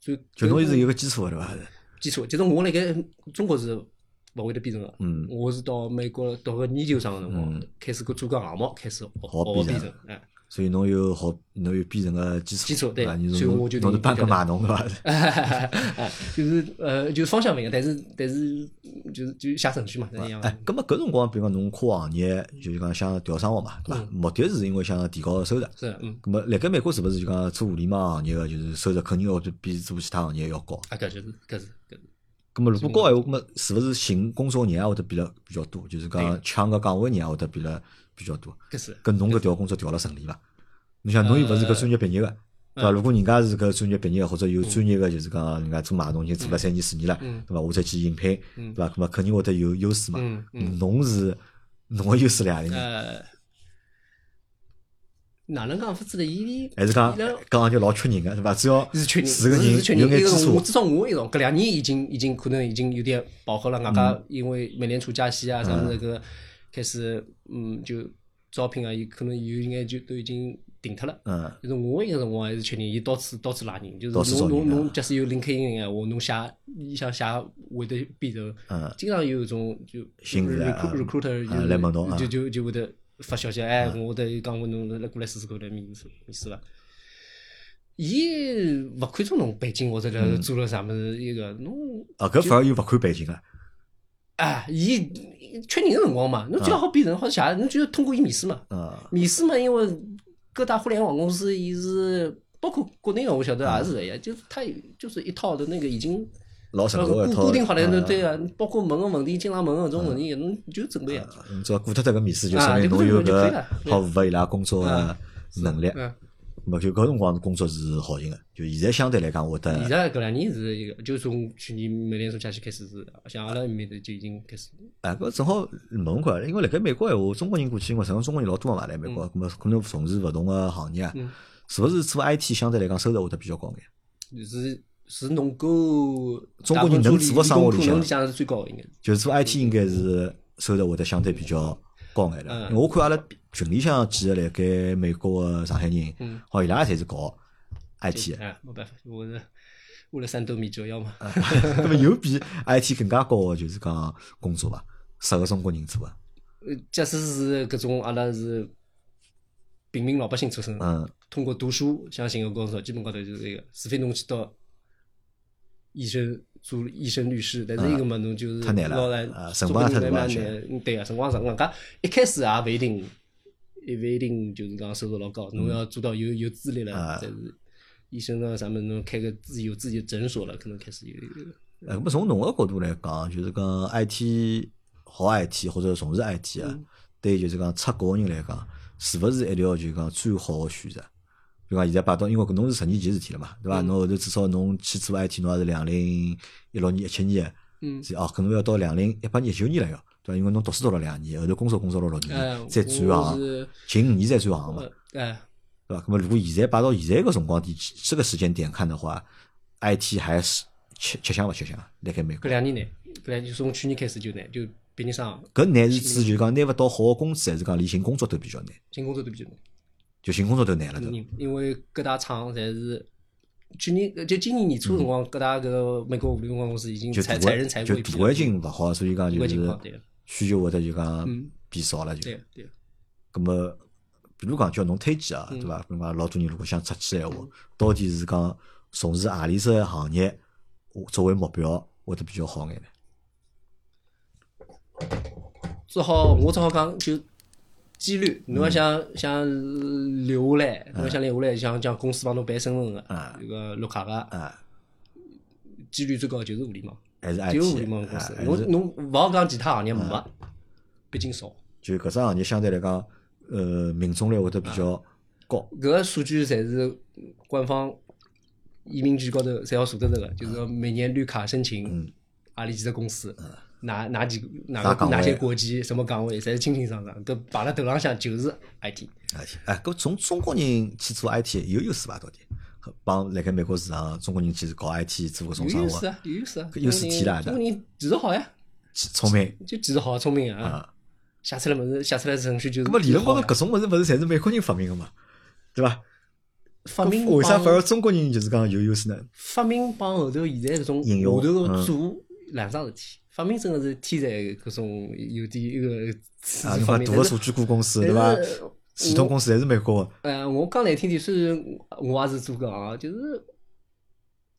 就侬搿是有个基础个对伐？基础。其实我辣盖中国是勿会得编程个，嗯我是到美国读个研究生个辰光嗯，开始搿做个项目，开始学学学编程哎。所以侬有好，侬有编程个基础，基础对伐？你所以侬我就定侬是半个码农对伐？就是呃，就是方向勿一样，但是但是就是就写程序嘛，是一样的。哎，咁么搿辰光，比如讲侬跨行业，就是讲想调生活嘛，对伐？目的是因为想提高收入。是嗯，咁么辣盖美国是勿是就讲做互联网行业个，就是收入肯定要比比做其他行业要高？啊，搿就是搿是搿是，咁么如果高闲话，咁么是勿是寻工作人也会得比了比较多？就是讲抢个岗位人也会得比了比较多。搿是。搿侬搿调工作调了顺利伐？侬想侬又勿是搿专业毕业个，对伐？如果人家是搿专业毕业或者有专业个，就是讲人家做码农已经做了三年四年了，对伐？我再去应聘，对伐？搿么肯定会得有优势嘛。侬是侬个优势辣何里呢？哪能讲法子呢？伊还是讲讲就老缺人个，是伐？只要是缺人，是个人有眼。我至少我一种，搿两年已经已经可能已经有点饱和了。外加因为美联储加息啊，啥么那个开始，嗯，就招聘啊，有可能有眼就都已经停脱了。嗯。就是我一个辰光还是缺人，伊到处到处拉人，就是侬侬侬，假使有领克人闲话，侬写你想写会得变头，嗯，经常有一种就 recruiter 来问侬，就就就会得。发消息，哎，我得讲，我侬来过来试试看，来面试面试伐？伊勿看重侬背景或者了做了啥物事，一个侬啊，搿反而又勿看背景个。哎，伊缺人个辰光嘛，侬最好变人或者啥，侬就要通过伊面试嘛。面试嘛，因为各大互联网公司，伊是包括国内个，我晓得也是个呀，就是他就是一套的那个已经。老成熟个套，固定对个，包括问个问题，经常问个种问题，侬就准备啊。只要过脱这个面试，就说明侬有搿好符合伊拉工作个能力。么就搿辰光工作是好寻个，就现在相对来讲，我得。现在搿两年是一个，就从去年美联储加息开始是，像阿拉面头就已经开始。哎，搿正好问块，因为辣盖美国闲话，中国人过去，因为实际上中国人老多嘛，来美国，咾么可能从事勿同个行业啊，是勿是做 IT 相对来讲收入会得比较高眼？是。是能够中国人能做个生活里向是最高的，应该就是做 IT 应该是收入会得相对比较高眼的。我看阿拉群里向几个辣盖美国个上海人，好伊拉侪是搞 IT 的。没办法，我是为了三斗米折腰嘛。那么有比 IT 更加高个就是讲工作伐？适合中国人做啊？呃，假使是搿种阿拉是平民老百姓出身，嗯，通过读书想寻个工作，基本高头就是一个，除非侬去到。医生做医生、律师，但是一个嘛，侬就是老难，辰光太难，对个，辰光长，人家一开始也勿一定，也勿一定就是讲收入老高，侬要做到有有资历了，才是医生啊，啥么侬开个自己有自己的诊所了，可能开始有。呃，么从侬个角度来讲，就是讲 IT 好 IT 或者从事 IT 啊，对，就是讲出国人来讲，是勿是一条就讲最好个选择？对伐？现在摆到，因为搿侬是十年前事体了嘛，对伐？侬后头至少侬去做 IT，侬也是两零一六年、一七年，嗯，是哦，可能要到两零一八年、一九年了要，对伐？因为侬读书读了两年，后头工作工作了六年，再转行，近五年再转行嘛，哎，对伐？那么如果现在摆到现在个辰光点，这个时间点看的话，IT 还是吃吃香勿吃香？辣盖美国？搿两年难，搿两年从去年开始就难，就毕业生。搿难是指就讲拿勿到好个工资，还是讲连寻工作都比较难？寻工作都比较难。就寻工作都难了，都。因为各大厂侪是去年就今年年初辰光，各大个美国互联网公司已经裁裁人裁过就大环境勿好，所以讲就是需求会得就讲变少了就。对对。咁么，比如讲叫侬推荐啊，对伐？咁么老多人如果想出去闲话，到底是讲从事何里只行业作为目标会得比较好眼呢？只好我只好讲就。几率，侬要想想留下来，侬要想留下来，想讲公司帮侬办身份个，那个绿卡个，几率最高就是互联网，就互联网公司。侬侬勿好讲其他行业没，毕竟少。就搿只行业相对来讲，呃，命中率会得比较高。搿个数据侪是官方移民局高头侪要查得着个，就是每年绿卡申请，阿里几只公司。哪哪几个哪个哪些国籍什么岗位，侪是清清爽爽，搿摆辣头浪向就是 IT。IT，哎，搿从中国人去做 IT 有优势伐？到底帮辣盖美国市场，中国人去搞 IT 做搿种生活？有优势啊，有优势啊，优势体大的。中国人技术好呀，聪明，就技术好，聪明啊。写出来物事，写出来程序就是。搿么理论高头搿种物事勿是侪是美国人发明个嘛？对伐？发明为啥反而中国人就是讲有优势呢？发明帮后头现在搿种后头个做两桩事体。发明真个是天才，搿种有点一个啊，大个数据库公司对伐？系统公司还是美国个。呃，我讲难听点，虽然我也是做个啊，就是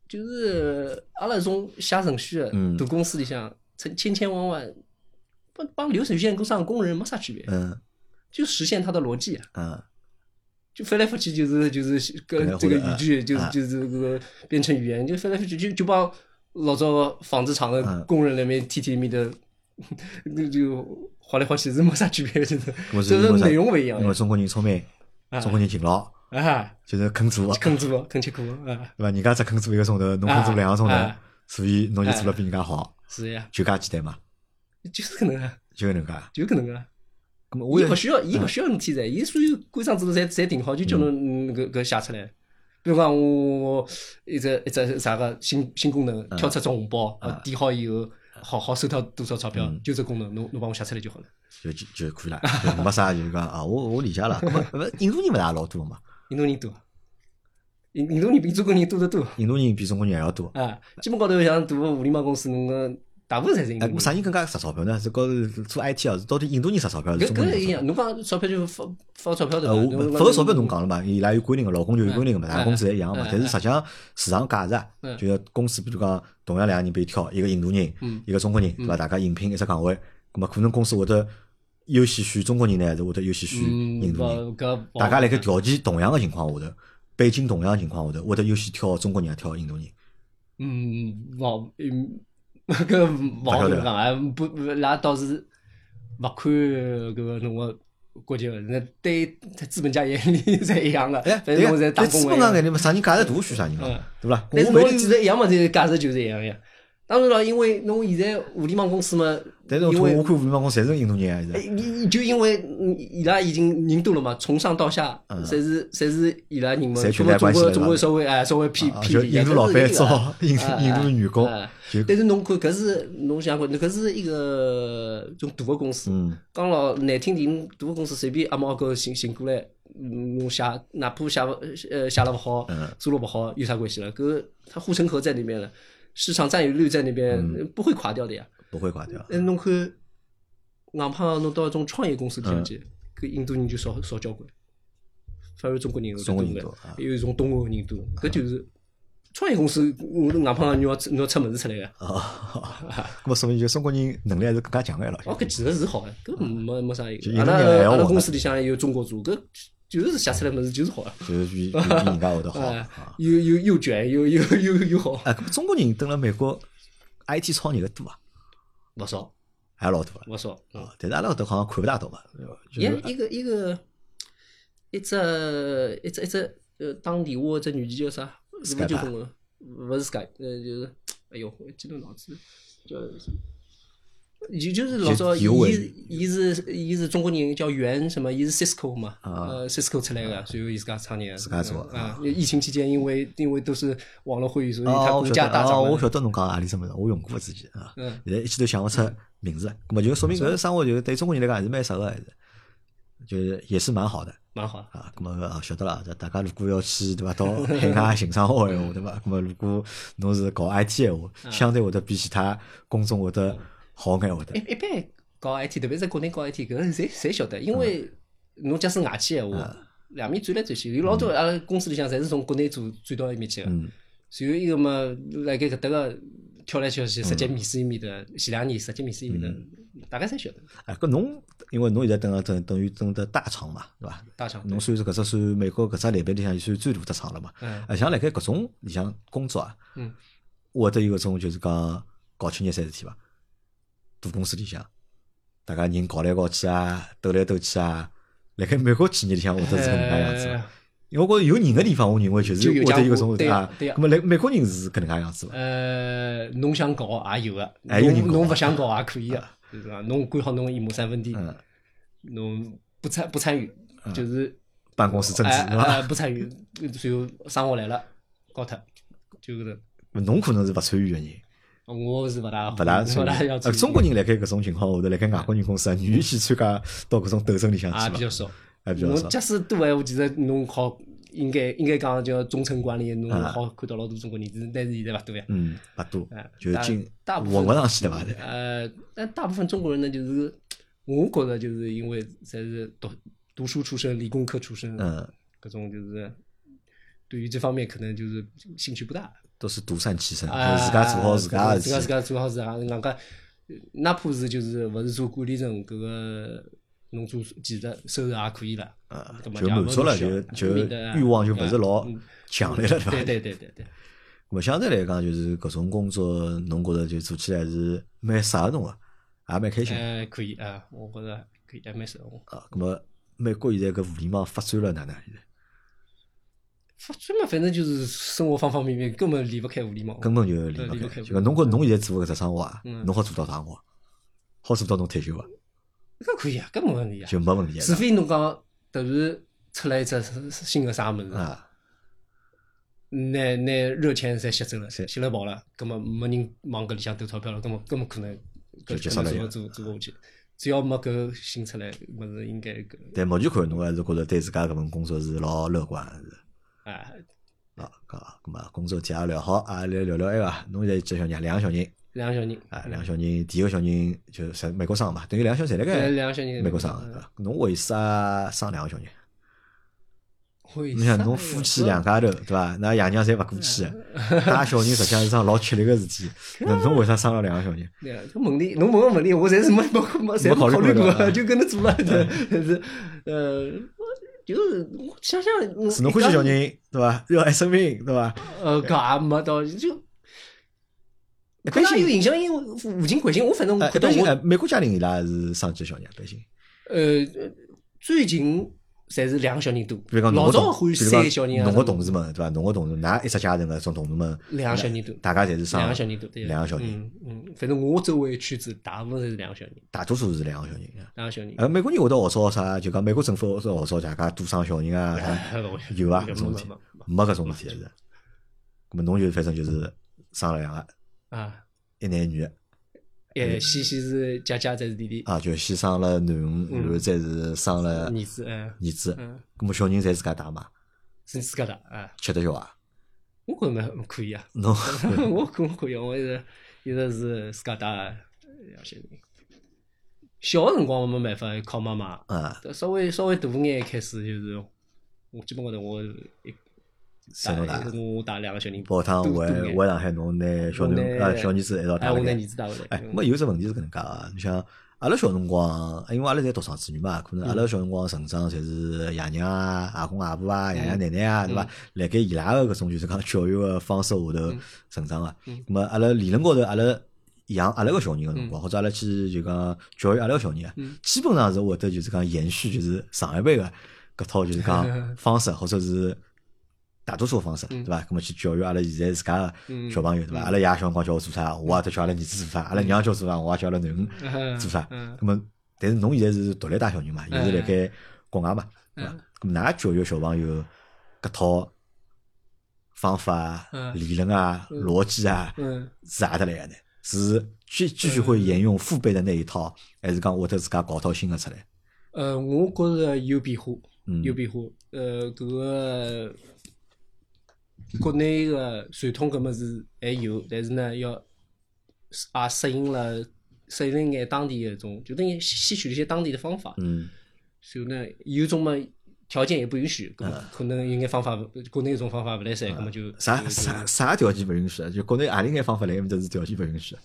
就是阿拉种写程序个大公司里向，成千千万万，帮帮流水线工上工人没啥区别。嗯。就实现它的逻辑。嗯。就翻来覆去就是就是跟这个语句，就就是这个编程语言，就翻来覆去就就帮。老早纺织厂的嗯。工人那边天天面的，那就晃来晃去是没啥区别，就是我是就是内容不一样。因为中国人聪明，中国人勤劳，啊，就是肯做，肯做肯吃苦啊，对伐？人家只肯做一个钟头，侬肯做两个钟头啊，所以侬就做了比人家好，是呀，就介简单嘛，就是可能啊，就搿能介。就可能啊。咁么我也伊勿需要，伊勿需要侬天噻，伊所有规章制度侪侪定好，就叫侬嗯搿搿写出来。比如讲，我一只一只啥个新新功能跳出只红包，呃点好以后，好好收到多少钞票，就这功能，侬侬帮我写出来就好了。就就就可以了，没啥就是讲啊，我我理解了。咁么勿印度人勿是也老多嘛？印度人多，印印度人比中国人多得多印度人比中国人还要多。啊！基本高头像大个互联网公司，侬个大部分侪是印哎，度人。啥人更加值钞票呢？是高头做 IT 啊，是到底印度人值钞票还是搿中国人一样，侬讲钞票就发发钞票对呃，发个钞票侬讲了嘛，伊拉有规定个，老公就有规定个嘛，大家工资侪一样嘛嗯。但是实际上市场价值就是公司比如讲同样两个人被挑，一个印度人嗯，一个中国人，对伐？大家应聘一只岗位，咁么可能公司会得优先选中国人呢，还是会得优先选嗯，印度人？大家辣盖条件同样个情况下头，背景同样个情况下头，会得优先挑中国人挑印度人？嗯，勿嗯，搿勿好搿能讲啊，不，伊拉倒是勿看搿个侬个国籍个，那对资本家眼里侪一样个，哎，反正我在打对资本。家眼里嘛，啥人价值大选啥人嗯咯，对伐？但是侬其实一样嘛，这个价值就是一样呀。当然了，因为侬现在互联网公司嘛，但是我因为我看互联网公司侪是印度人还哎，是？你你就因为嗯伊拉已经人多了嘛，从上到下，侪是侪是伊拉人嘛，侪除了中国裙带关系了中国稍微哎稍微偏啊偏印度老板印度啊印度员工但是侬看，搿是侬想看，搿是一个种大个公司，嗯。讲老难听点，大个公司随便阿猫阿狗寻寻过来，嗯侬写哪怕写勿呃写了勿好嗯，做了勿好，有啥关系了？搿他护城河在里面了，市场占有率在那边，嗯不会垮掉的呀。不会垮掉。哎，侬看，硬怕侬到一种创业公司去，搿印度人就少少交关，反而中国人中国人多多啊还有一种东欧人多，搿就是创业公司，我硬怕侬要你要出物事出来个。哦，咁么说明就中国人能力还是更加强个了。哦，搿其实是好个，搿没没啥阿拉阿拉公司里向也有中国做，搿就是写出来么事就是好啊。就是比比比人家会得好 又又又卷又又又又好，哎，咁么中国人蹲辣美国 IT 创业个多啊，勿少还老多了。勿少。嗯，但是阿拉搿搭好像看勿大到嘛，一一个一个一只一只一只呃打电话只软件叫啥？是勿 Skype 就中文？勿是 Skype，呃就是，哎哟，我记得脑子叫。就就是老早，伊伊是伊是中国人，叫袁什么？伊是 Cisco 嘛，啊呃，Cisco 出来的，所以伊自家创业。自家做啊。疫情期间，因为因为都是网络会议，所以它哦，我股价大涨了。我晓得侬讲阿里只物事，我用过自己啊，嗯现在一记头想勿出名字了。咁么就说明搿个生活就是对中国人来讲还是蛮适合，还是就是也是蛮好的蛮好。啊。咁么啊，晓得了，大家如果要去对伐，到海外寻生活闲话对伐？咁么如果侬是搞 IT 闲话，相对会得比其他工种会得好眼会得一。一般搞 IT，特别是国内搞 IT，搿个侪侪晓得，因为侬假使外企闲话，两面转来转去，有老多阿拉公司里向侪是从国内转转到埃面去个。嗯，随后一个嘛，辣盖搿搭个跳来跳去，直接面试一面的，前两年直接面试一面的，大概侪晓得。哎，搿侬因为侬现在等了等等于等的大厂嘛，对伐？大厂侬算是搿只算美国搿只类别里向算最大的厂了嘛。嗯啊，像辣盖搿种里向工作啊，嗯，会得有搿种就是讲搞清热三事体伐？大公司里向，大家人搞来搞去啊，斗来斗去啊，辣盖美国企业里向会得是搿能介样子伐。因为我觉着有人个地方，我认为就是会得有搿种啊。对呀咁么来美国人是搿能介样子伐？呃，侬想搞也有个，还有人搞侬侬勿想搞也可以个，就是讲侬管好侬个一亩三分地，嗯，侬不参不参与，就是办公室政治哎对伐？哎不参与，最后生活来了，搞脱，就搿个。侬可能是勿参与个人。我是勿大勿大 勿大要呃，中国人辣盖搿种情况下头，辣盖外国人公司啊，愿意去参加到搿种斗争里向去伐？也比较少。还比较少侬。假使多闲话，其实侬好应该应该讲叫中层管理，侬啊好看到老多中国人，但是现在勿多呀。嗯，勿多就进大部分混勿上去对伐？呃，但大部分中国人呢，就是我觉得就是因为侪是读读书出身、理工科出身，嗯，各种就是对于这方面可能就是兴趣不大。都是独善其身，自家做好自家个事体。自家自家做好自家，人家哪怕是就是勿是做管理层，搿个侬做技术收入也可以了。啊就满足了，就就欲望就勿是老强烈了，对伐？对对对对对。咁么相对来讲，就是搿种工作，侬觉着就做起来是蛮适合侬个，也蛮开心个哎，可以啊，我觉着可以，还蛮适合我。啊。咁么美国现在搿互联网发展了哪能？现在发展嘛，反正就是生活方方面面根本离不开互联网。根本就离。不开就讲侬觉侬现在做搿只生活啊，嗯侬好做到啥辰光？好做到侬退休伐？搿可以啊，搿没问题啊。就没问题除啊。非侬讲突然出来一只新个啥物事，啊，拿拿热钱侪吸走了，吸了跑了，葛末没人往搿里向投钞票了，根本根本可能就搿结束了做做做下去。只要没搿新出来物事，应该搿但目前看侬还是觉着对自家搿份工作是老乐观的是。啊，啊，搿咁么工作题也聊好，啊来聊聊埃个，侬现在几个小人啊？两个小人两个小人啊，两个小人，第一个小人就是美国生嘛，等于两个小人侪辣呃盖两个小人美国生？侬为啥生两个小人？会你想侬夫妻两家头对伐？那爷娘侪勿过去的，带小人实际上是桩老吃力个事体。侬为啥生了两个小人？对啊，搿问题，侬问个问题，我侪是没没没，侪没考虑过就跟侬做了，是呃，就是我想想，嗯是侬欢喜小人对伐？热爱生命对伐？呃，搿也没到就。一般性有影响，因为父亲关心我，反正我哎，一看到我般性哎，美国家庭伊拉是生几个小人啊？一般性，呃，最近侪是两个小人多，比如讲侬老早欢喜三个小人啊，讲侬个同事们对伐？侬个同事，㑚一只家庭个种同事们，两个小人多，大家侪是生两个小人多，对，两个小人，嗯嗯，反正我周围圈子大部分侪是两个小人，大多数是两个小人。两个小人。呃，美国人会得号召啥？就讲美国政府会得号召大家多生小人啊，有啊，没搿种事体没没搿种事体是。咁么侬就反正就是生了两个，啊，一男一女哎，先先是姐姐，再是弟弟，啊，就先生了囡恩，然后再是生了儿子，嗯。儿子。嗯，咁么小人侪自家带嘛，是自家带啊，吃得消啊。我觉着蛮可以啊，侬 我觉我可以，我一直一直是自家带两小人。小个辰光我没办法，靠妈妈。啊，稍微稍微大眼开始就是，我基本高头我一三侬大。我带两个小人，跑趟回回上海，侬拿小囡啊小儿子一道带哎，我回来拿儿。子带回来。哎，咁么有只问题是搿能介个，你像阿拉小辰光，因为阿拉侪独生子女嘛，可能阿拉小辰光成长侪是爷娘啊、阿公阿婆啊、爷爷奶奶啊，对伐？辣盖伊拉个搿种就是讲教育个方式下头成长个。咁么阿拉理论高头，阿拉养阿拉个小人个辰光，或者阿拉去就讲教育阿拉个小人啊，基本上是会得就是讲延续就是上一辈个搿套就是讲 方式，或者是。大多数方式，对伐？那么去教育阿拉现在自家个小朋友，对伐？阿拉爷小辰光叫我做啥，我也得叫阿拉儿子做啥；阿拉娘叫我做啥，我也叫阿拉囡恩做啥。嗯咁么，但是侬现在是独立带小人嘛，又是辣盖国外嘛，对伐？咁㑚教育小朋友搿套方法理论啊、逻辑啊，嗯，是哪得来个呢？是继继续会沿用父辈的那一套，还是讲会得自家搞套新的出来？呃，我觉着有变化，嗯有变化。呃，搿个国内个传统搿么子还有，但是呢，要也适应了适应眼当地个种，就等于吸取了一些当地的方法。嗯所以呢，有种嘛条件也不允许，搿么可能有眼方法，国内有种方法勿来三，搿么就嗯啥啥啥条件勿允许啊？就国内何里眼方法来埃面搭是条件勿允许啊？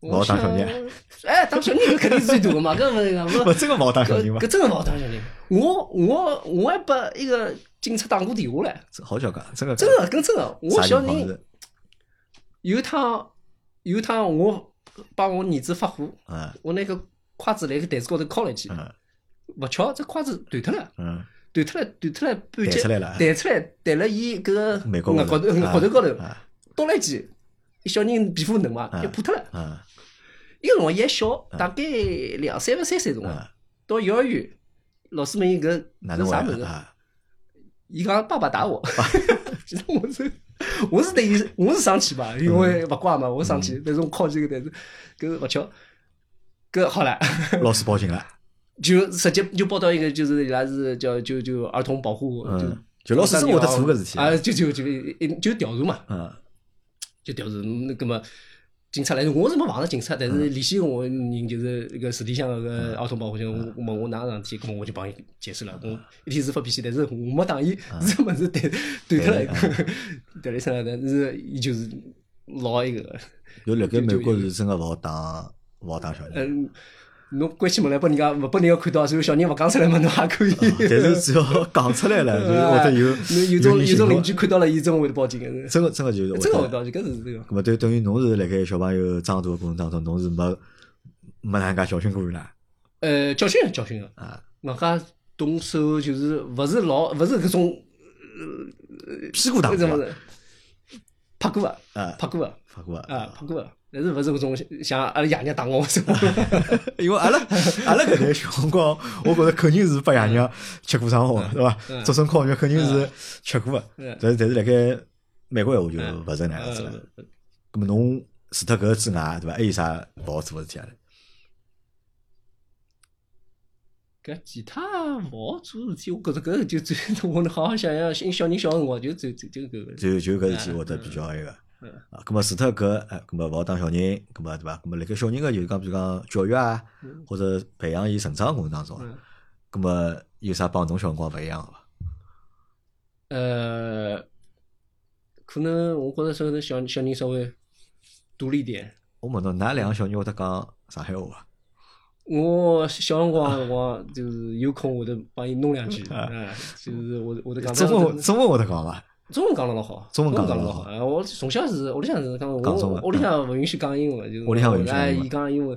我勿好当小想人，哎，当小人搿肯定是最大的嘛，搿勿是讲勿勿真个勿好当小人嘛搿？真个勿好当小人。我我我还拨一个警察打过电话唻，好叫讲，真个真个跟真个，我啥小人？有一趟有一趟我帮我儿子发火，嗯。我拿个筷子辣个台子高头敲了一记，嗯。勿巧这筷子断脱了。嗯。断脱了，断脱了半截，弹出来了弹了伊搿个额高头，高头啊额高头高头。啊，倒了一记，小人皮肤嫩嘛，啊就破脱了。嗯。伊个辰光伊还小，大概两三勿三岁辰光嗯，到幼儿园，老师问伊搿哪能搿啥物事？伊讲爸爸打我，其 实我是我是对伊我是生气吧，因为勿乖嘛，我生气，但是我靠这个，但是搿勿巧，搿好了。老师报警了，就直接就报到一个，就是伊拉是叫就就儿童保护，就老师真会得做个事体啊，就就就一就调查嘛，嗯。就调查，那个么警察来，我是没碰着警察，但是联系我人就是一个市里向搿个儿童保护就，我问我哪能事体，咾么我就帮伊解释了，我一天是发脾气，但是我没打伊，是物事对对脱了，对了一声了，但是伊就是老一个，就辣盖美国是真个勿好打勿好打小人，嗯，侬关起门来拨人家勿拨人家看到，然后小人勿讲出来嘛，侬也可以。但是只要讲出来了，就会得有侬有种有种邻居看到了，伊真会得报警个。真个真个就是真个会报警，搿是这个。咾么对，等于侬是辣盖小朋友长大个过程当中，侬是没没哪能介教训过伊拉。呃，教训教训个啊，人家动手就是勿是老勿是搿种呃屁股打过，拍过啊，拍过拍过啊，拍过。但是勿是搿种像阿拉爷娘打我，因为阿拉 阿拉搿代小辰光，我觉着肯定是拨爷娘吃过生活，对伐？竹笋烤肉肯定是吃过个，但是但是辣盖美国闲话就勿是那样子了。咁么侬除脱搿个之外，对伐？还有啥勿好做个事体啊？搿其他勿好做事体，我觉着搿就最 我能好好想想，小小人小辰光就就就就搿个，就就搿事体会得比较埃个。啊，咁么除脱搿，哎，咁么勿好当小人，咁么对伐？咁么辣盖小人个就是讲，比如讲教育啊，或者培养伊成长过程当中，咁么有啥帮侬小辰光勿一样个伐？呃，可能我觉着说小小人稍微独立点。我问侬，哪两个小人会得讲上海话伐？我小辰光辰光就是有空会得帮伊弄两句，啊，就是我我得讲。中文中文会得讲伐？中文讲得老好，中文讲得老好。哎，我从小是屋里向是讲，我屋里向勿允许讲英文，就是屋里向勿允许。哎，伊讲英文，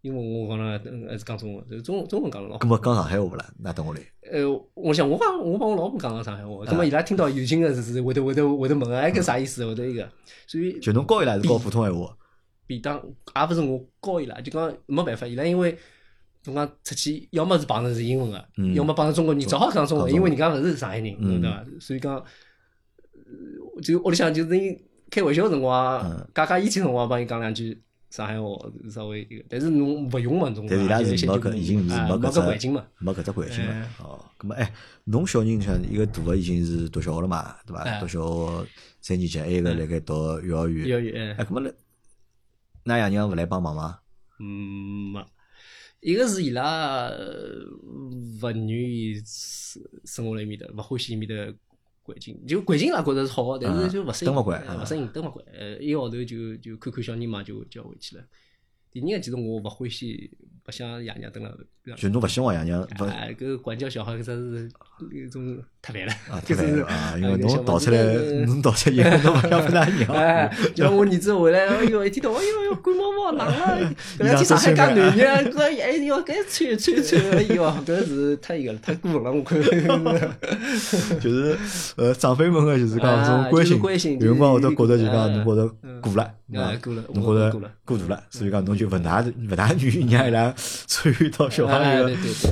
英文我讲了还是讲中文，就中中文讲得老好。咁么讲上海话勿啦？那等我来。呃，我想我讲，我帮我老婆讲个上海话，咁么伊拉听到有劲个是是会得会得会得问个，哎，搿啥意思？会得一个，所以就侬教伊拉是教普通闲话。便当也勿是我教伊拉，就讲没办法，伊拉因为侬讲出去，要么是碰着是英文个，要么碰着中国人，只好讲中文，因为人家勿是上海人，对伐？所以讲。就屋里向就是因开玩笑辰光，加加意气辰光帮伊讲两句上海话，稍微一个，但是侬勿用嘛，侬。但是伊拉是没搿，已经是没搿只环境嘛，没搿只环境嘛。哦，咁么哎，侬小人像一个大个已经是读小学了嘛，对伐？读小学三年级，还有一个辣盖读幼儿园。幼儿园。哎，咁么来，㑚爷娘勿来帮忙吗？嗯，没。一个是伊拉勿愿意生生活辣埃面搭，勿欢喜埃面搭。环境就环境，拉觉着是好，但是就勿适应，勿适应，蹲勿惯。呃，一个号头就就看看小人嘛，就就回去了。第二个其实我勿欢喜，勿想爷娘蹲辣。就侬勿希望爷娘？啊，搿管教小孩搿只是一种太烦了。太烦了啊！因为侬逃出来，侬逃出来，侬勿想跟他娘。哎，叫我儿子回来，哎哟，一天到晚，哎哟哟，管毛毛，冷了。搿天上海介暖热，搿哎哟，搿穿穿穿，哎哟，搿是太个了，太过了，我看。就是呃，长辈们个就是讲种关心，有辰光我都觉着就讲侬觉着过了，过了，侬觉着过度了，所以讲侬就勿大勿大愿意让伊拉参与到小朋友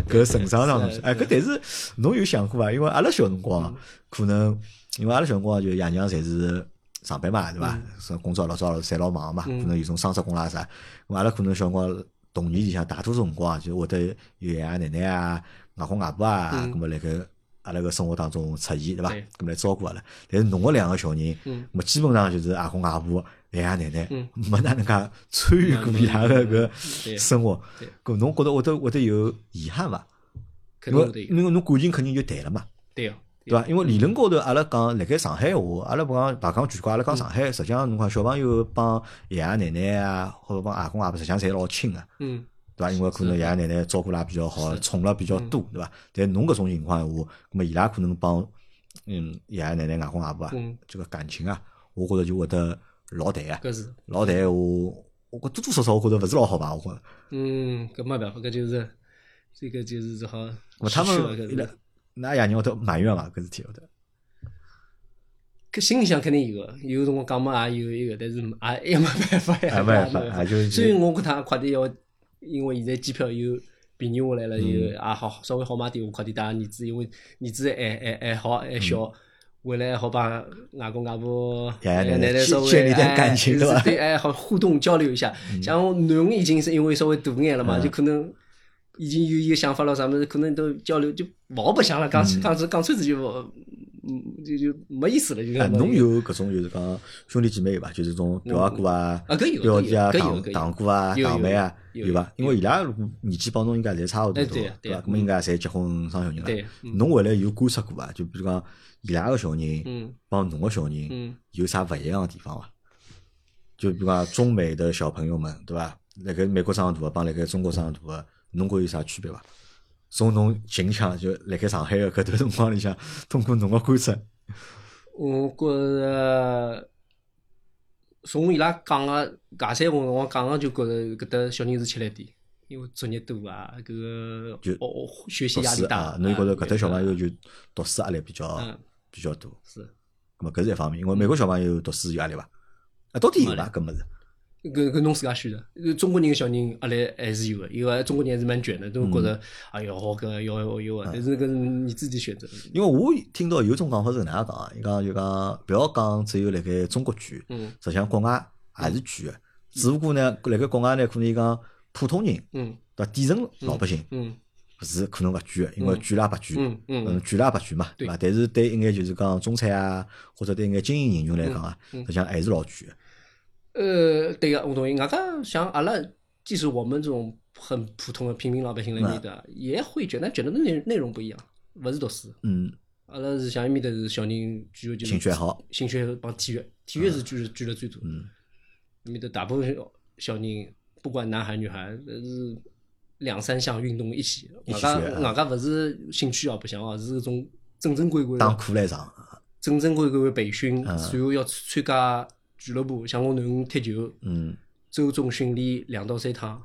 搿成长当中去。哎，搿但是。侬有想过伐？因为阿拉小辰光，可能因为阿拉小辰光就爷娘侪是上班嘛，对伐？说工作老早侪老忙嘛，可能有种双职工啦啥。阿拉可能小辰光童年里向大多数辰光就会得有爷爷奶奶啊、外公外婆啊，咁么辣盖阿拉个生活当中出现，对伐？咁来照顾阿拉。但是侬个两个小人，咁基本上就是阿公阿婆、爷爷奶奶，没哪能介参与过伊拉个个生活。咁侬觉得会得会得有遗憾伐？因为因为侬感情肯定就淡了嘛，对哦，对伐？因为理论高头，阿拉讲辣盖上海话，阿拉勿讲勿讲全国，阿拉讲上海，实际上侬看小朋友帮爷爷奶奶啊，或者帮阿公阿婆，实际上侪老亲个，嗯，对伐？因为可能爷爷奶奶照顾拉比较好，宠了比较多，对伐？但侬搿种情况话，咾么伊拉可能帮嗯爷爷奶奶、外公外婆啊，这个感情啊，我觉着就会得老淡啊，搿是老淡话，我觉多多少少我觉着勿是老好吧，我觉着。嗯，搿没办法，搿就是这个就是只好。我他们那爷娘都埋怨嘛，搿事体会得。搿心里向肯定有个，有辰光讲嘛也有一个，但是也也没办法呀。没办法，就所以我搿趟快点要，因为现在机票又便宜下来了，又也好稍微好买点，我快递带儿子，因为儿子还还还好还小，回来好帮外公外婆、爷爷奶奶稍微建立点感情，对吧？对，哎，好互动交流一下。像囡已经是因为稍微大眼了嘛，就可能。已经有一个想法了，啥么子可能都交流就勿好白相了，讲讲讲穿子就嗯嗯就就没意思了，就。哎，侬有搿种就是讲兄弟姐妹伐？就是种表阿哥啊、表弟啊、堂堂哥啊、堂妹啊，有伐？因为伊拉如果年纪帮侬应该侪差勿多，对伐？咾么应该侪结婚生小人了。侬回来有观察过伐？就比如讲伊拉个小人帮侬个小人有啥勿一样个地方伐？就比如讲中美的小朋友们，对伐？辣盖美国长大个帮辣盖中国长大个。侬觉有啥区别伐？从侬近腔就辣盖上海个搿段辰光里向，通过侬个观察，我觉着从伊拉讲个搿三话辰光讲个，就觉着搿搭小人是吃力点，因为作业多啊，搿个就哦哦学习压力大啊，。侬就觉着搿搭小朋友友就读书压力比较嗯比较多。是咁么搿是一方面，因为美国小朋友读书有压力伐？啊，到底有伐？搿物事？搿搿侬自家选的。呃中国人个小人压力还是有个，因为中国人还是蛮卷的，都觉着哎哟好搿要要要个，但是搿是你自己选择。因为我听到有种讲法是搿能样讲啊，伊讲就讲不要讲只有辣盖中国卷，嗯实际上国外也是卷个，只不过呢，辣盖国外呢，可能伊讲普通人嗯对伐？底层老百姓嗯是可能勿卷个，因为卷啦白卷，嗯嗯嗯，卷啦白卷嘛，对伐？但是对一眼就是讲中产啊，或者对一眼精英人群来讲啊，嗯实际上还是老卷个。呃，对个，我同意。外加像阿拉，即使我们这种很普通的平民老百姓来面的，也会卷，但卷的内内容不一样，勿是读书。嗯，阿拉是像埃面搭是小人主要就是兴趣爱好，兴趣帮体育，体育是卷的卷的最多。嗯，埃面搭大部分小人，不管男孩女孩，都是两三项运动一起。外加一起加勿是兴趣哦，不像哦，是搿种正正规规打的、课来上，正正规规的培训，嗯随后要参加俱乐部，像我囡恩踢球。嗯，周中训练两到三趟，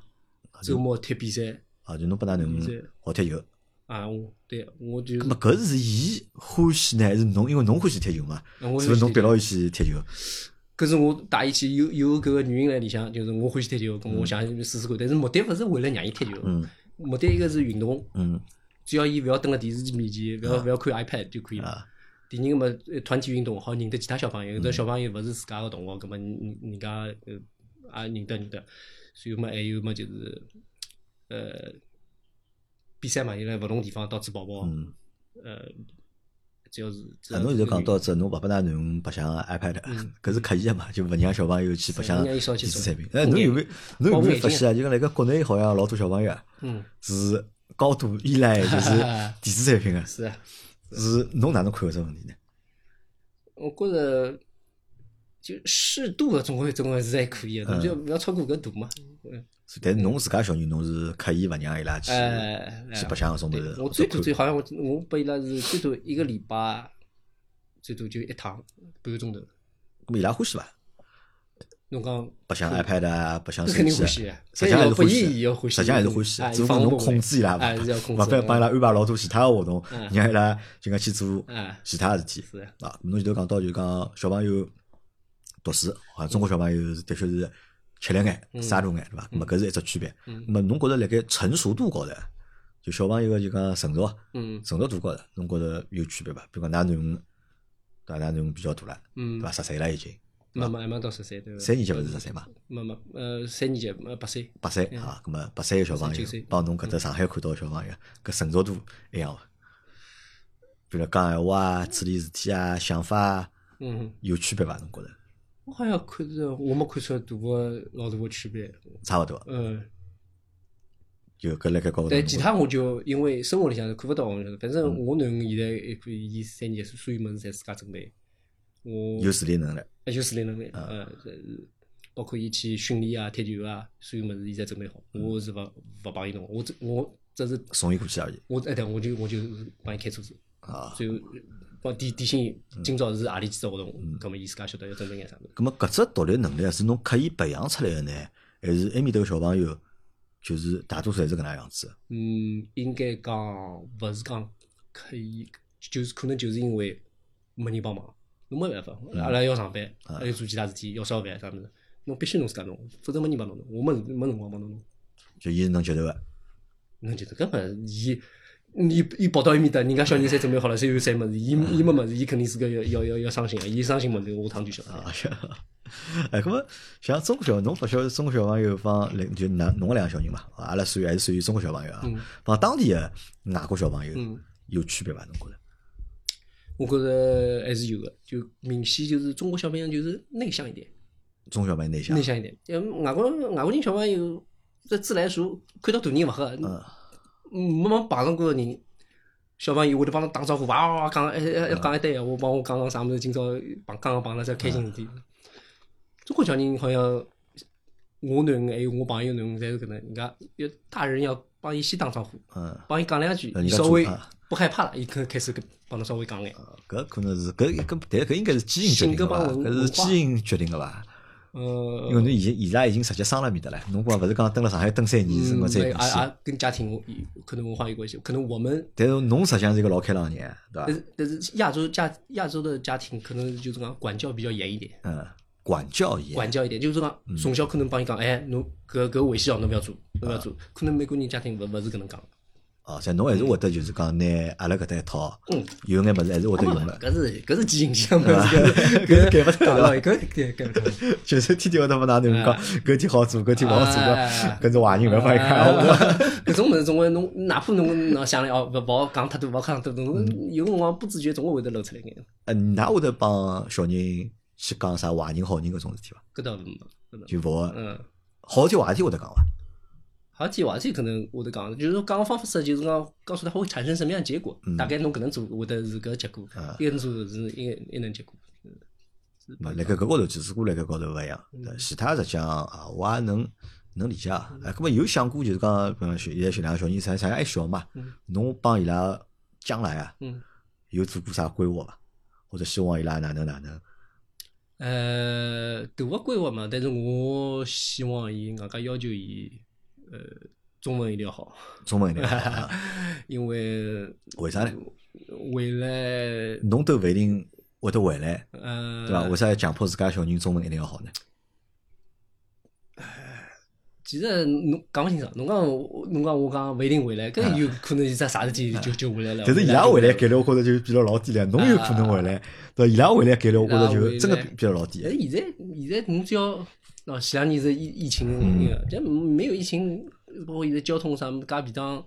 周末踢比赛啊，就侬拨㑚囡学踢球。啊！我对我就咁么搿是伊欢喜呢，还是侬？因为侬欢喜踢球嘛，是勿是侬逼牢伊去踢球？搿是我带伊去有有搿个原因辣里向，就是我欢喜踢球，咁我想试试看。但是目的勿是为了让伊踢球，嗯目的一个是运动，嗯只要伊勿要蹲辣电视机面前，勿要勿要看 iPad 就可以了啊。第二个嘛，呃团体运动好认得其他小朋友，有的小朋友勿是自家个同学，葛么人人家呃也认得认得。所以嘛，还有嘛就是呃比赛嘛，伊辣勿同地方到处跑跑，嗯。呃，只要是侬现在讲到这，侬勿拨㑚囡恩白相 iPad，搿是刻意个嘛，就勿让小朋友去白相电子产品。哎，侬有没有侬有没有发现啊？就讲辣盖国内好像老多小朋友啊嗯是高度依赖就是 电子产品个，是啊，是侬哪能看搿只问题呢？我觉着就适度的总归总归是还可以的，侬就勿要超过搿度嘛。嗯但是侬自家小人，侬是刻意勿让伊拉去哎，去白相搿种物对事。我最多最好像我我拨伊拉是最多一个礼拜，最多就一趟半个钟头。咁伊拉欢喜伐？侬讲白相 iPad 啊，白相手机实际上还是欢喜实际上还是欢喜哎，只不过侬控制伊拉勿反帮伊拉安排老多其他个活动，嗯。让伊拉就讲去做哎其他个事体。是。啊，侬前头讲到就讲小朋友读书，好像中国小朋友是的确是吃力眼、嗯。沙度眼，对伐？咁么搿是一只区别。嗯。咁么侬觉着辣盖成熟度高头，就小朋友个就讲成熟嗯。成熟度高头，侬觉着有区别伐？比如讲，㑚囡恩，对伐？㑚囡恩比较大了，对嗯伐？，十岁了已经，慢慢慢慢到十三对伐？三年级勿是十三嘛？没没呃三年级呃八岁，八岁啊，咁么八岁个小朋友帮侬搿搭上海看到个小朋友，搿成熟度一样伐？比如讲闲话啊、处理事体啊、想法啊，嗯，有区别伐？侬觉着我好像看着我没看出来大个老大个区别，差勿多？嗯。就搿辣盖高头。但其他我就因为生活里向是看勿到。反正嗯我囡恩现在还可以，伊三年级，所有物事侪自家准备。我有自理能力。还有自理能力，呃，这包括伊去训练啊、踢球啊，所有物事伊侪准备好。我是勿勿帮伊弄，我只我只是送伊过去而已我哎对，我就我就帮伊开车子，啊。最后帮提提醒伊今朝是何里几只活动，葛末伊自家晓得要准备眼啥物事。咁么搿只独立能力是侬刻意培养出来个呢，还是埃面头个小朋友就是大多数还是搿能样子的？嗯，应该讲勿是讲刻意，就是可能就是因为没人帮忙，侬没办法，阿拉要上班，还要做其他事体，要烧饭啥物事，侬必须侬自家弄，否则没人帮侬弄，我没没辰光帮侬弄。就伊是能接受个。能接受根本伊，伊伊跑到埃面搭，人家小人侪准备好了，侪有啥物事，伊伊没物事，伊肯定是个要要要要伤心个，伊伤心物事，我趟就晓得。啊，哎，搿么像中国小，侬勿晓得中国小朋友帮另就㑚侬个两个小人嘛，阿拉属于还是属于中国小朋友啊，嗯帮当地个外国小朋友嗯有区别伐？侬觉着？我觉着还是有个，就明显就是中国小朋友就是内向一点，中国小朋友内向内，向一点。因外国外国人小朋友这自来熟，看到大人勿吓，嗯嗯，没没碰上过个人。小朋友会得帮侬打招呼，哇哇哇讲，还还还讲一堆闲话，帮我讲讲啥物事，今朝碰刚刚碰了只开心事体。中国小人好像，我囡恩还有我朋友囡恩，侪是搿能，人家要大人要帮伊先打招呼，嗯，帮伊讲两句，稍微不害怕了，伊开开始跟帮侬稍微讲眼。搿可能是搿搿，但搿应该是基因决定性格个伐？搿是基因决定个伐？因为呃，侬已经伊拉已经直接生了面的了，侬光勿是讲蹲辣上海蹲三年，辰光再。也也跟家庭可能文化有关系，可能我们但是侬实际上是一个老开朗的人，对伐？但是但是亚洲家亚洲的家庭可能就是讲管教比较严一点，嗯，管教严，管教一点，就是讲从小可能帮伊讲，哎，侬搿搿危险哦，侬勿要做，侬勿要做。可能美国人家庭勿勿是搿能讲。哦，像侬还是会得就是讲拿阿拉搿搭一套嗯，有眼物事还是会得用的，搿是搿是基因向的，搿搿是改勿脱了，的。搿搿搿搿就是天天会得帮㑚囡恩讲，搿天好做，搿天勿好做搿是坏人勿好一看。我搿种物事总归侬哪怕侬侬想了哦，勿勿好讲太多，勿好讲太多，侬有辰光不自觉总归会得露出来眼。呃，㑚会得帮小人去讲啥坏人好人搿种事体伐？搿倒是没，就勿会嗯。好事体坏事体会得讲伐？好体话题可能会得讲，就是说讲个方式就是讲告诉他会产生什么样的结果，大概侬搿能做会得是搿个结果，一能做是一一能结果。嘛，辣盖搿高头只是过辣盖高头勿一样，对其他实际上啊，我也能能理解啊。哎，搿么有想过就是讲，比方说现在小两个小人啥啥还小嘛，侬帮伊拉将来啊，嗯，有做过啥规划伐？或者希望伊拉哪能哪能？呃，大个规划嘛，但是我希望伊外加要求伊，呃，中文一定要好，中文一定要好 啊因为为啥呢？回来，侬都勿一定会得回来，呃，对伐？为啥要强迫自家小人中文一定要好呢？其实侬讲勿清爽，侬讲侬讲我讲勿一定回来，搿有可能是只啥事体就就回来了。但是伊拉回来概率我觉着就比较老低了，侬有可能回来，对？伊拉回来概率我觉着就真的比较老低。但现在现在侬只要哦，前两年是疫疫情嗯那个，这没有疫情，包括现在交通啥么加便当，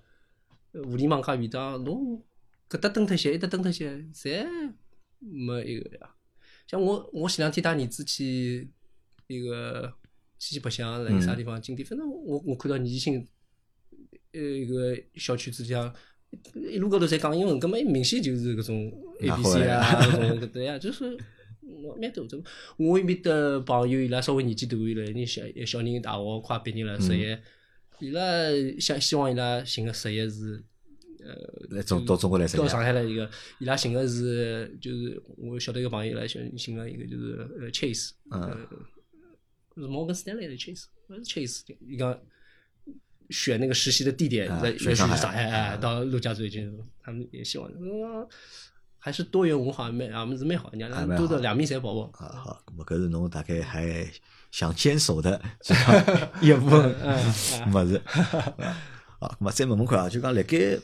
互联网加便当，侬搿搭蹲脱歇，一搭蹲脱歇，侪没一个呀。像我我前两天带儿子去一个去白相，辣嗯盖啥地方景点，反正我我看到年纪轻，呃一个小区子里向。一路高头侪讲英文，根本明显就是搿种 A 拿 B 回 C 来啊，搿种搿对呀，就是我蛮多。这我埃面的朋友伊拉稍微年纪大一点，人小小人大学快毕业了，实业，伊拉想希望伊拉寻个实业是，呃，来中到中国来实到上海来一个，伊拉寻个是就是我晓得一个朋友来寻寻个一个就是呃 Chase，呃，是摩根斯丹利的 Chase，不是 Chase，伊讲选那个实习的地点啊在选上海。上海，到陆家嘴去，他们也希望，嗯还是多元文化蛮啊，么是蛮好，人家都是两面侪跑跑。啊，好，咁么搿是侬大概还想坚守的 一部分 物事。啊，咁么再问问看啊，就讲辣盖，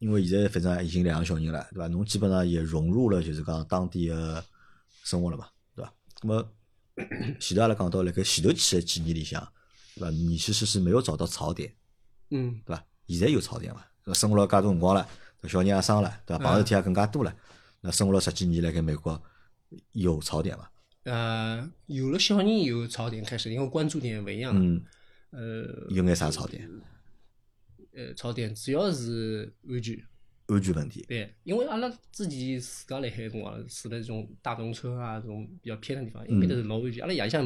因为现在反正已经两个小人了，对伐？侬基本上也融入了就是讲当地的生活了嘛，对伐？咁么 前头阿拉讲到辣盖前头去的几年里向，对伐？你其实是没有找到槽点，嗯，对伐？现在有槽点伐生活了介多辰光了，小人也生了，对伐？碰事体也更加多了，那生活了十几年辣盖美国有槽点伐？呃，有了小人有槽点开始，因为关注点勿一样了。嗯，呃有眼啥槽点？呃，槽点主要是安全。安全问题。对，因为阿拉自己自家辣海辰光住在这种大农村啊，这种比较偏的地方，一般都是老安全。阿拉夜里向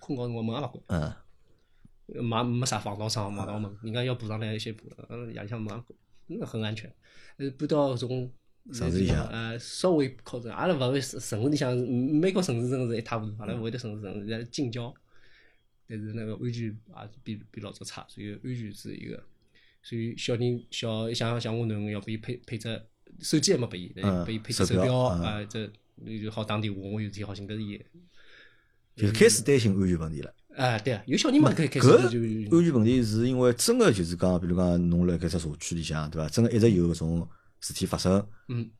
困觉辰光门也勿关，嗯，呃没没啥防盗窗、防盗门，人家要补上来先补，呃，夜里向门也关，那很安全。呃，搬到搿种城市里向呃，稍微靠近，阿拉勿会城城市里向，美国城市真的是一塌糊涂，阿拉嗯勿会得城市城市在近郊，但是那个安全也是比比老早差，所以安全是一个。所以小人小像像我囡恩要拨伊配配只手机还没拨伊，嗯拨伊配只手表啊，这就好打电话，我有事体好寻得伊。就开始担心安全问题了。啊，对啊，有小人嘛，开开始搿就安全问题是因为真个就是讲，比如讲侬辣搿只社区里向，对伐？真个一直有搿种事体发生，嗯，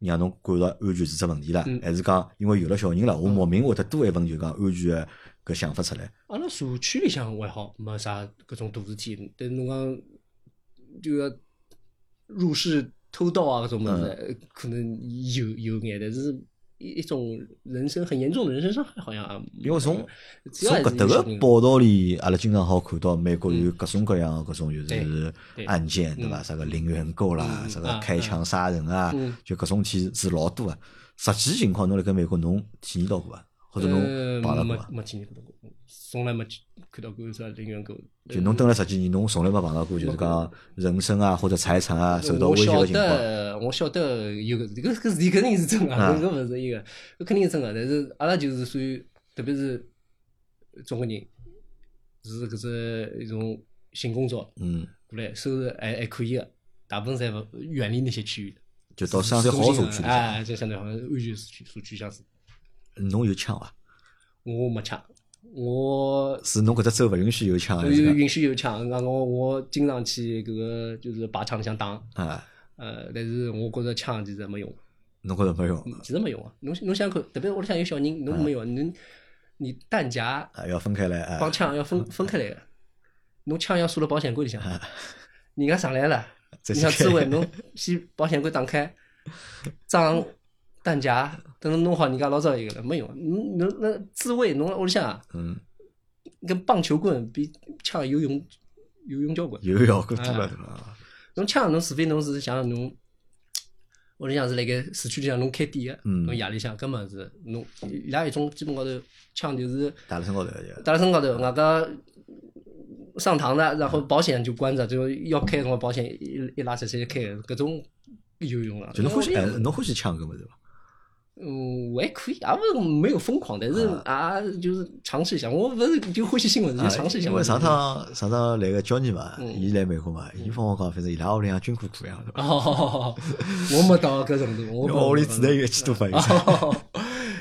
让侬感到安全是只问题了，嗯还是讲因为有了小人了，我莫名会得多一份就讲安全个搿想法出来。阿拉社区里向还好，没啥搿种大事体。但是侬讲就要入室偷盗啊搿种物嗯事，可能有有眼，但是一一种人身很严重的人身伤害好像啊因为从从搿搭个报道里，阿拉经常好看到美国有各种各样搿种就是案件，对伐？嗯啥个零元购啦，啥个开枪杀人啊嗯，就搿种体是老多啊。实际情况侬辣盖美国侬体验到过伐？或者侬碰到过伐？没体验过，从来没看到过啥零元购。就侬蹲了十几年，侬从来没碰到过，就是讲人身啊或者财产啊受到威胁我晓的情况。得，我晓得有个搿搿事体肯定是真个，啊搿勿是一个，搿肯定是真个。但是阿拉就是属于，特别是中国人，是搿只一种新工作嗯，过来，收入还还可以个，大部分侪勿远离那些区域。就到相对好的社区。哎，就相对好安全社区社区像是。侬有枪伐？我没枪，我是侬搿只州勿允许有枪？有允许有枪，俺我我经常去搿个就是靶场里向打，啊，呃，但是我觉着枪其实没用，侬觉着没用？其实没用啊。侬侬想想看，特别屋里向有小人，侬没用，侬你弹夹啊？要分开来啊。帮？枪要分分开来。个，侬枪要锁辣保险柜里向，人家上来了，你想自卫，侬先保险柜打开，装弹夹，等侬弄好，人家老早一个了，没用。侬侬那自卫，侬屋里向啊嗯，跟棒球棍比枪有用有用交关。有效果多了对伐？侬枪，侬除非侬是像侬屋里向是辣盖市区里向侬开店个，嗯侬夜里向根本是侬伊拉一种基本高头枪就是打在身高头就打在身高头，外加上膛的，然后保险就关着，就要开的辰光保险一一拉直接开，搿种有用了。就侬欢喜哎，侬欢喜枪搿物事伐？嗯，我还可以，也勿是没有疯狂，但是啊，就是尝试一下。我勿是就欢喜新闻，就啊尝试一下。因为上趟上趟来个交易嘛，嗯伊来美国嘛，伊帮我讲，反正伊拉屋里向军火库样对伐？哦，我没到搿程度，我我屋里子弹有一千多发，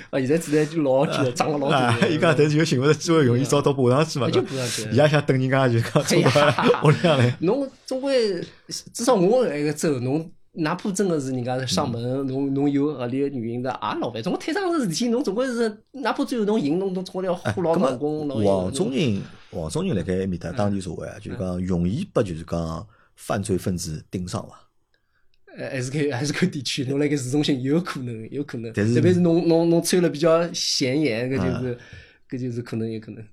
啊，现在子弹就老贵了，涨了老啊，多。伊讲但是有寻勿着机会容易遭到补上去嘛，就补上去伊也想等人家就讲冲到屋里向来，侬总归至少我那个州，侬哪怕真的是人家上门，侬侬有合理的原因的，也老烦。总归摊上个事体，侬总归是哪怕最后侬赢，侬侬总归要花老老公老黄种人，黄种人辣盖埃面搭当地社会啊，就是讲容易被就是讲犯罪分子盯上伐？呃，还是看还是看地区，侬辣盖市中心有可能，有可能。但是特别是侬侬侬穿了比较显眼，搿就是搿就是可能有可能。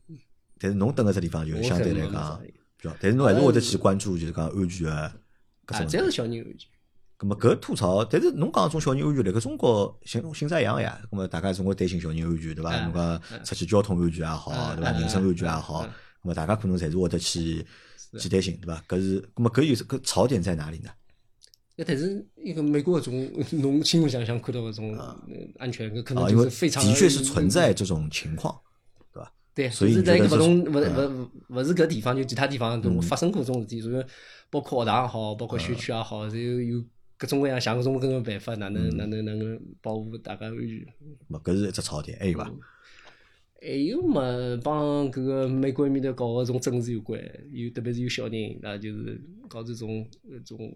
但是侬蹲搿只地方就相对来讲比较，但是侬还是会得去关注就是讲安全个搿啊，种这是小人有意见。咁么搿吐槽，但是侬讲种小人安全，辣盖中国性性质一样个呀。咁么大家总归担心小人安全，对伐？嗯侬讲出去交通安全也好，嗯对伐？嗯人身安全也好，咁么大家可能侪是会得去去担心，对伐？搿是，咁么搿有搿槽点在哪里呢？那但是一个美国搿种侬新闻上想看到搿种呃安全，搿可能就是非常的确是存在这种情况，对伐？对，所以是在一同勿嗯勿勿是搿地方，就其他地方都发生过这种事体，所以包括学堂也好，包括学区也好，是有有各种各样想各种各种办法，哪能哪能哪能保护大家安全。咁么搿是一只槽点，还有伐？还有嘛，帮搿个美国埃面搭搞个种政治有关，有特别是有小人，那就是搞这种呃种，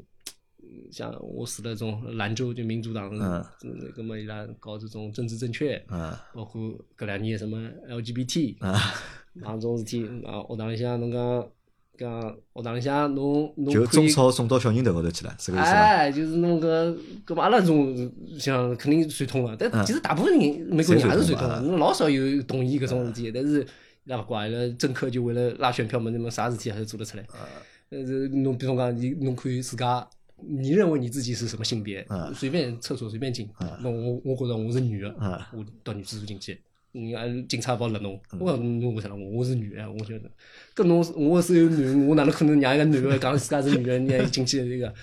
嗯像我住的这种兰州就民主党，嗯嗯，那么伊拉搞这种政治正确，嗯包括搿两年什么 LGBT，啊，啊种事体，啊学堂里向侬讲讲学堂里向侬侬就。中草送到小人头高头去了？哎，就是侬搿，搿么阿拉种像肯定传统了，但嗯其实大部分人美国人还是传统侬老少有同意搿种事体，但是伊拉勿怪，了政客就为了拉选票嘛，那么啥事体还是做得出来。呃，侬比如讲，你侬可以自家，你认为你自己是什么性别嗯，随便厕所随便进，那我我觉着我是女的嗯，我到女厕所进去。人家警察勿勒侬，嗯我讲侬为啥勒我？我是女的，我觉得，搿侬我是有女，我哪能可能让一个男的讲自家是女的，人家进去那个，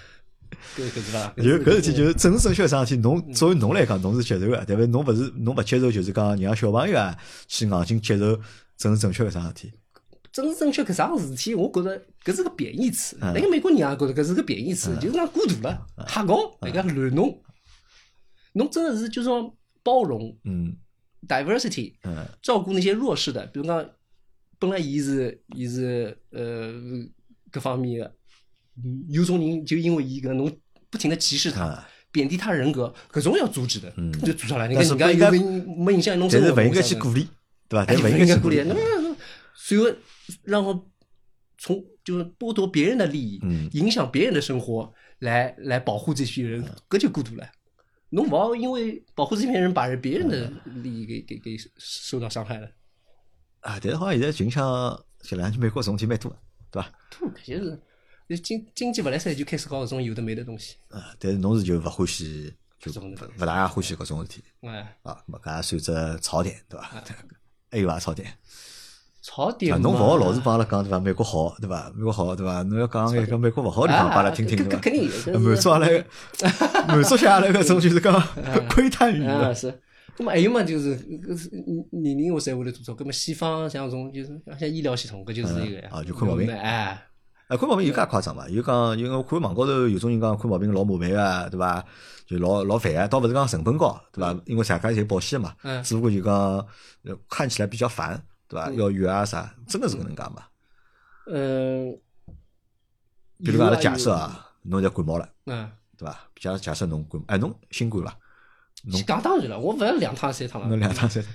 搿搿是伐？有搿事体就是政治正确啥事体，侬作为侬来讲，侬是接受个，对伐？侬勿是侬勿接受，就是讲让小朋友啊去硬劲接受政治正确个啥事体。政治正确搿啥事体，我觉着搿是个贬义词。嗯那个美国人也觉着搿是个贬义词，就是讲过度了，瞎搞，人家乱弄。侬真的是就是说包容嗯 diversity，嗯照顾那些弱势的，比如讲，本来伊是伊是呃各方面的，嗯有种人就因为伊个侬不停的歧视他啊，贬低他人格，搿种要阻止的，嗯就阻下来。你但看人家又没没影响侬生活，但是勿应该去鼓励，对伐？哎，但勿不应该鼓励。那么随后然后从就是剥夺别人的利益，嗯影响别人的生活，来来保护这批人，搿就孤独了。侬勿好因为保护这片人，把人别人的利益给给给受到伤害了。啊，但是好像现在群像这两年美国这种事体蛮多的，对伐？多搿些是就经经济勿来塞就开始搞搿种有的没的东西。啊，但是侬是就勿欢喜，就勿勿大欢喜搿种事体哎，啊，搿也算只槽点，对伐？还有伐槽点？槽点啊，嘛。侬勿好老是帮阿拉讲对伐？美国好对伐？美国好对伐？侬要讲一个美国勿好的地方，帮阿拉听听对伐？肯定满足阿拉个满足下阿拉搿种 就是讲窥探欲啊，的。是。那么还有嘛，就是年龄我才会得做错。搿么西方像种就是像医疗系统，搿就是一个呀。啊就看毛病哎，哎，看毛病有介夸张伐？有讲，因为我看网高头有种人讲看毛病老麻烦个，对伐？就老老烦个，倒勿是讲成本高，对伐？因为大家有保险嘛，嗯只不过就讲呃看起来比较烦，对伐？要约啊啥，真的是搿能介嘛？嗯。比如讲阿拉假设，啊，侬现在感冒了，嗯，对伐？假假设侬感，哎，侬新冠伐？侬讲当然了，我勿要两趟三趟了。侬两趟三趟，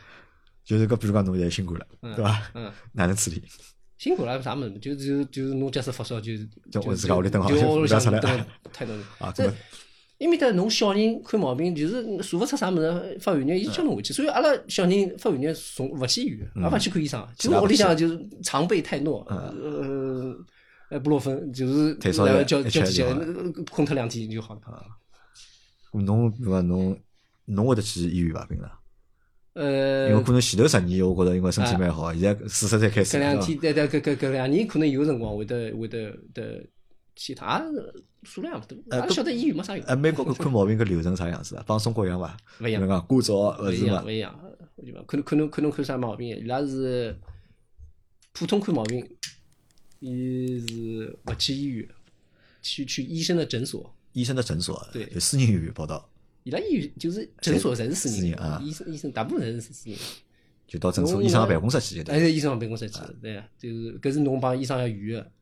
就是搿，比如讲侬现在新冠了，嗯对伐？嗯，哪能处理？辛苦了啥么子？就就就是侬假设发烧就就就我自家屋里蹲好就就屋里向不要出来蹲 太多。啊，这搿么因为得侬小人看毛病，就是查勿出啥物事，发寒热，伊叫侬回去。所以阿拉小人发寒热，从勿去医院，也勿去看医生，就屋里向就是常备泰诺，呃，呃，布洛芬，就是退烧药然后叫叫起来吃就好，困脱两天就好了。侬比如讲侬侬会得去医院伐？平常？呃因为呃，可能前头十年，我觉着因为身体蛮好，现在四十才开始，搿两天对对搿搿搿两年可能有辰光会得会得得去趟，也数量勿多，阿拉晓得医院没啥用。哎，美国搿看毛病个流程啥样子啊？帮中国一样伐？勿一样比如讲挂照勿一样，勿是嘛勿？一样，可能可能可能看啥毛病，伊拉是普通看毛病，伊是勿去医院，去去医生的诊所。医生的诊所，对就私人医院报道，伊拉医院就是诊所，侪是私人啊，医生医生大部分侪是私人的。就到诊所医生办公室去就对。还是医生办公室去的，对呀，就是搿是侬帮医生要预约的，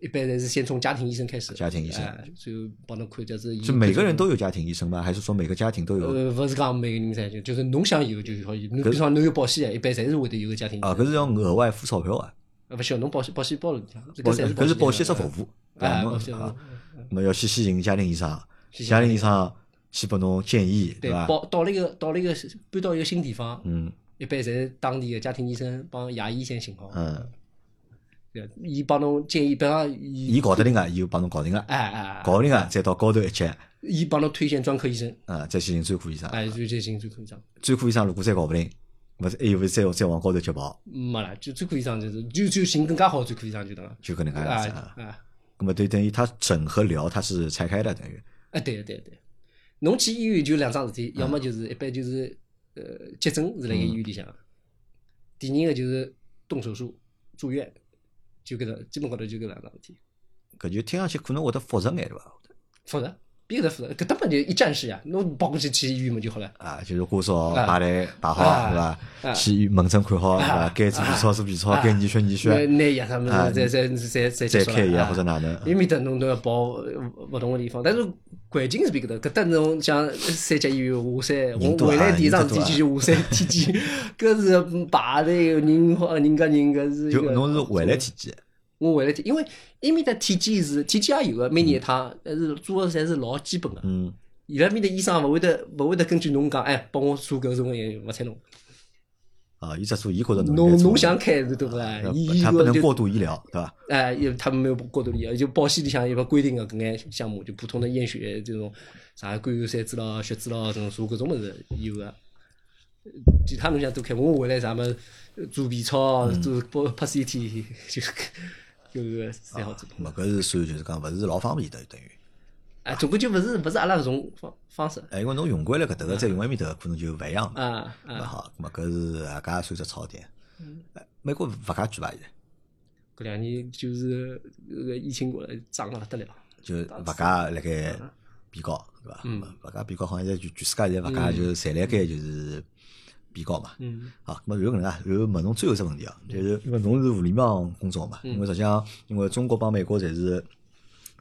一般侪是先从家庭医生开始，家庭医生哎最后帮侬看，就是就每个人都有家庭医生吗？还是说每个家庭都有？呃，勿是讲每个人侪有，就是侬想有就可以。侬比如讲侬有保险，一般侪是会得有个家庭医啊，生。搿是要额外付钞票啊！呃，勿需要侬保险保险包里向，这保个侪是搿是保险险只服务，对伐？哎，侬啊，要去先寻家庭医生，家庭医生去拨侬建议，对，伐？到到了一个到了一个搬到一个新地方，嗯一般侪是当地的家庭医生帮牙医先寻好，嗯，对，伊帮侬建议，比方伊伊搞得定个，伊就帮侬搞定个，哎哎，搞定个，再到高头一级，伊帮侬推荐专科医生，啊，再去寻专科医生。哎，就就寻专科医生。专科医生如果再搞勿定，勿是还有勿是再再往高头去跑，没啦，就专科医生就是就就寻更加好的专科医生就等了。就搿能介样哎子啊。哎。那么对，等于他整和疗他是拆开的，等于。哎，对对对，侬去医院就两桩事体，嗯要么就是一般就是呃急诊是辣盖医院里向，第二个就是动手术住院，就搿能基本高头就搿两桩事体。搿就听上去可能会得复杂眼对伐？复杂，比搿搭复杂，搿搭本就一站式呀，侬跑过去去医院嘛就好了。啊，就是挂照啊。排队排好啊对伐？啊。去门诊看好对伐？该做 B 超做 B 超，该验血验血，拿药啥物啊事，再再再再再开药啊或者哪能？埃面搭侬都要跑呃勿同个地方，但是环境是比搿搭，搿搭侬像三甲医院华山，我回来第一桩人多啊。事体就去下山体检，搿是排队人好人家人搿是就侬是回来体检，我回来体，因为埃面搭体检是体检也有个，每年一趟，但是做个侪是老基本个。嗯，伊拉面搭医生勿会得勿会得根据侬讲，哎，帮我做搿种也，勿睬侬。啊，伊只做伊觉着侬侬侬想开是对勿啦？伊他不能过度医疗，对伐？哎，也他们没有过度医疗，就保险里向有个规定个搿眼项目，就普通的验血这种啥甘油三酯咯、血脂咯，这种做搿种物事有个。其他侬想都开，我回来啥么做 B 超、做拍拍 CT，就是搿个侪好做。咁搿是算就是讲勿是老方便的，等于。哎，总归就勿是勿是阿拉搿种方方式哎，因为侬用惯了搿搭个，再用埃面头可能就勿一样了。啊啊！好，咁么搿是大家算只槽点。嗯美国物价贵伐？现在搿两年就是搿个疫情过来涨了勿得了。就物价辣盖变高，对伐？嗯物价变高，好像现在全世界现在物价就侪辣盖就是变高嘛。嗯好，咁么有可能啊，然后问侬最后一只问题啊，就是因为侬是互联网工作嘛，嗯因为实际上因为中国帮美国侪是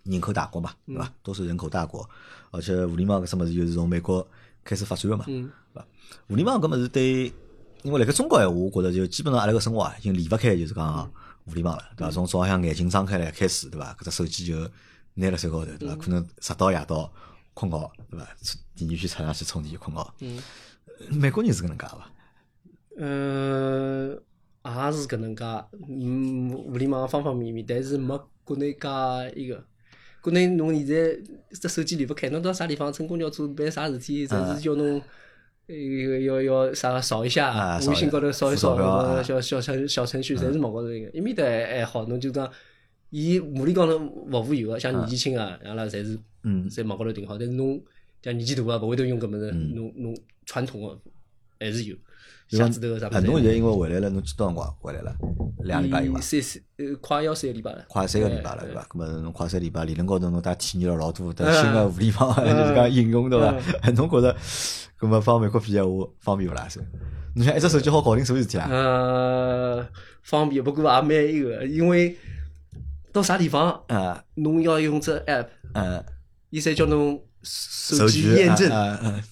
人口大国嘛，对嗯伐？都是人口大国，而且互联网搿只物事就是从美国开始发展个嘛，嗯对伐？互联网搿物事对，因为辣盖中国闲话，我觉着就基本上阿拉个生活啊，已经离勿开就是讲互联网了，对伐？从早浪向眼睛张开来开始，对伐？搿只手机就拿辣手高头，对伐？可能直到夜到困觉，对伐？电源线插上去充电困觉。嗯。美国人是搿能介伐？嗯，也是搿能介，嗯，互联网方方面面，但是没国内介一个。国内侬现在只手机离勿开，侬到啥地方乘公交车办啥事体，嗯侪是叫侬要要要啥个扫一下，啊微信高头扫一扫，小小程小程序，侪是网高头一个。埃面搭还还好，侬就讲，伊物理高头服务有个，像年纪轻个，阿拉侪是嗯在网高头订好。但是侬像年纪大啊，勿会得用搿物事，嗯侬侬传统的还是有，就讲写字头啥物啊，事。侬现在因为回来了，侬几多辰光回来了？两个礼拜有伐？三三呃，快要三个礼拜了。快三个礼拜了，哎对伐？那么侬快三个礼拜，理论高头侬带体验了老多的新个互联网，就是讲应用，对伐？侬觉着，那么方便国比闲话方便勿啦？是？侬想一只手机好搞定所有事体啦？呃，方便，不过也蛮那个，因为到啥地方，啊，侬要用只 app，呃，伊才叫侬手手机机验证。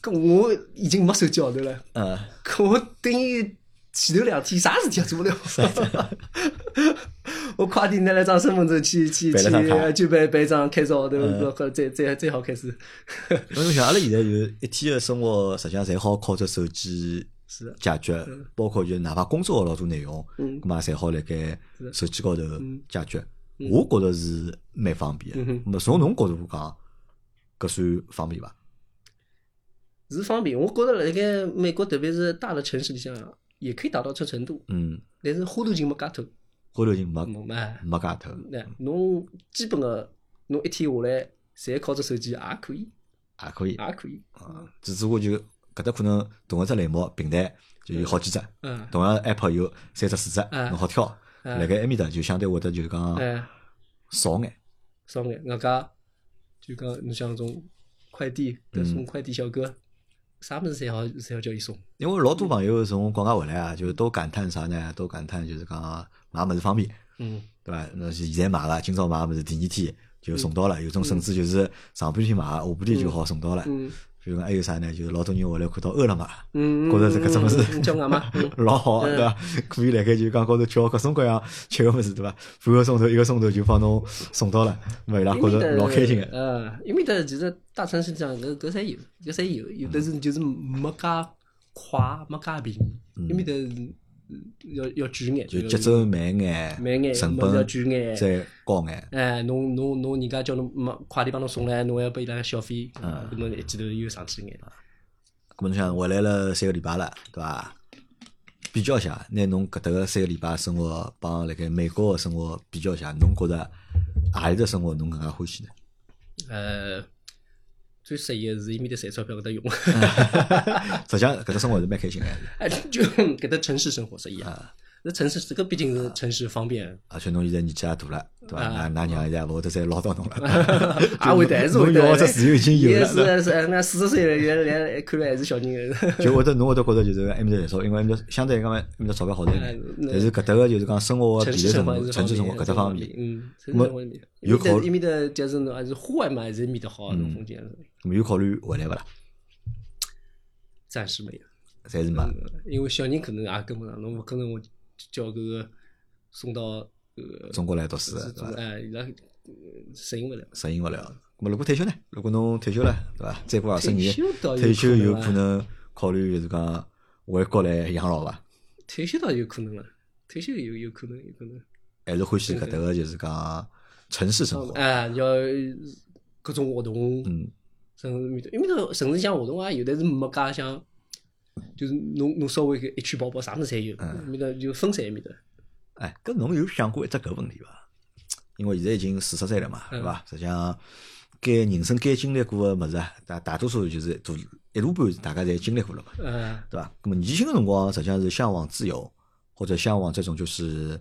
搿我已经没手机号头了，嗯，搿我等于前头两天啥事体也做不了。我快点拿了张身份证去去去，就办办张开张号头，嗯。搿搿再再再好开始。因为像阿拉现在就是一天的生活，实际上侪好靠着手机解决，包括就哪怕工作个老多内容，嗯。咁嘛侪好辣盖手机高头嗯。解决。我觉着是蛮方便的。嗯哼。咁么从侬角度讲，搿算方便伐？是方便，我觉着辣盖美国，特别是大的城市里向，也可以达到这程度，嗯，但是花头劲没介头，花头劲没侬哎，没介头，那侬基本个侬一天下来，侪靠着手机也可以，也可以。也可以，啊，只只不过就搿搭可能同一只类目平台就有好几只，嗯，同样 Apple 有三只四只，侬好挑。辣盖埃面搭就相对会得就是讲，少眼。少眼，外加就讲侬像种快递，搿送快递小哥，啥物事侪好侪要叫伊送，因为老多朋友从国外回来啊，就都感叹啥呢？都感叹就是讲买么子方便，嗯，对伐？那是现在买个，今朝买个物事，第二天就送到了。有种甚至就是上半天买，下半天就好送到了。嗯比如讲还有啥呢？就是老多人回来看到饿了么，嗯，觉着这个真的是嗯叫外卖，嗯 老好，对伐？可以辣盖就讲高头叫各种各样吃个物事，对伐？半个钟头、一个钟头就帮侬送到了，咾伊拉觉着老开心个。呃，因为的其实大城市里向搿搿侪有，搿侪有，有的是就是没介快，没介便宜，因为的要要贵眼，就节奏慢眼，慢眼，成本要眼。再高眼。哎，侬侬侬人家叫侬没快点帮侬送来，侬还要拨伊拉消费，嗯搿么一记头又上去眼。咁么侬想回来了三个礼拜了，对伐？比较一下，拿侬搿搭个三个礼拜生活帮辣盖美国个生活比较一下，侬觉着何里只生活侬更加欢喜呢？呃，最适意个是伊面搭赚钞票搿搭用，实际上搿只生活是蛮开心个，哎，就搿搭城市生活适宜啊。那城市这个毕竟是城市方便，而且侬现在年纪也大了，对伐？啊㑚㑚娘现在也勿会得再唠叨侬了。也会得还是会侬得。要只自由已经有了，是是，那四十岁了，原来看来还是小人个。就会得侬会得觉着就是埃面搭赚少，因为埃面搭相对来讲埃面搭钞票好赚哎眼，那但是搿搭个就是讲生活个城便利程度，市生活还是城市生活搿搭方面，嗯，城市方面。有考伊面的就是侬还是户外嘛，还是伊面的好，侬风景还是咁么有考虑回来勿啦？暂时没有。暂时没。嗯因为小人可能也跟不上，侬勿可能我叫搿个送到呃中国来读书，是对伐？哎，伊拉呃适应勿了。适应勿了。咁么如果退休呢？如果侬退休了，对伐？再过二十年退，休有啊可能考虑就是讲回国来养老伐？退休倒有可能了，退休有有可能有可能。还是欢喜搿搭个就是讲城市生活？哎，要各种活动，嗯，城市面头，因为头城市里向活动啊，有的是没介像，就是侬侬稍微搿一区跑跑，啥物事侪有，嗯面搭就分散埃面搭。哎，搿侬有想过一只搿问题伐？因为现在已经四十岁了嘛，对伐？实际上，该人生该经历过个物事啊，大大多数就是大一大半大家侪经历过了嘛。嗯对伐？那么年轻的辰光，实际上是向往自由，或者向往这种就是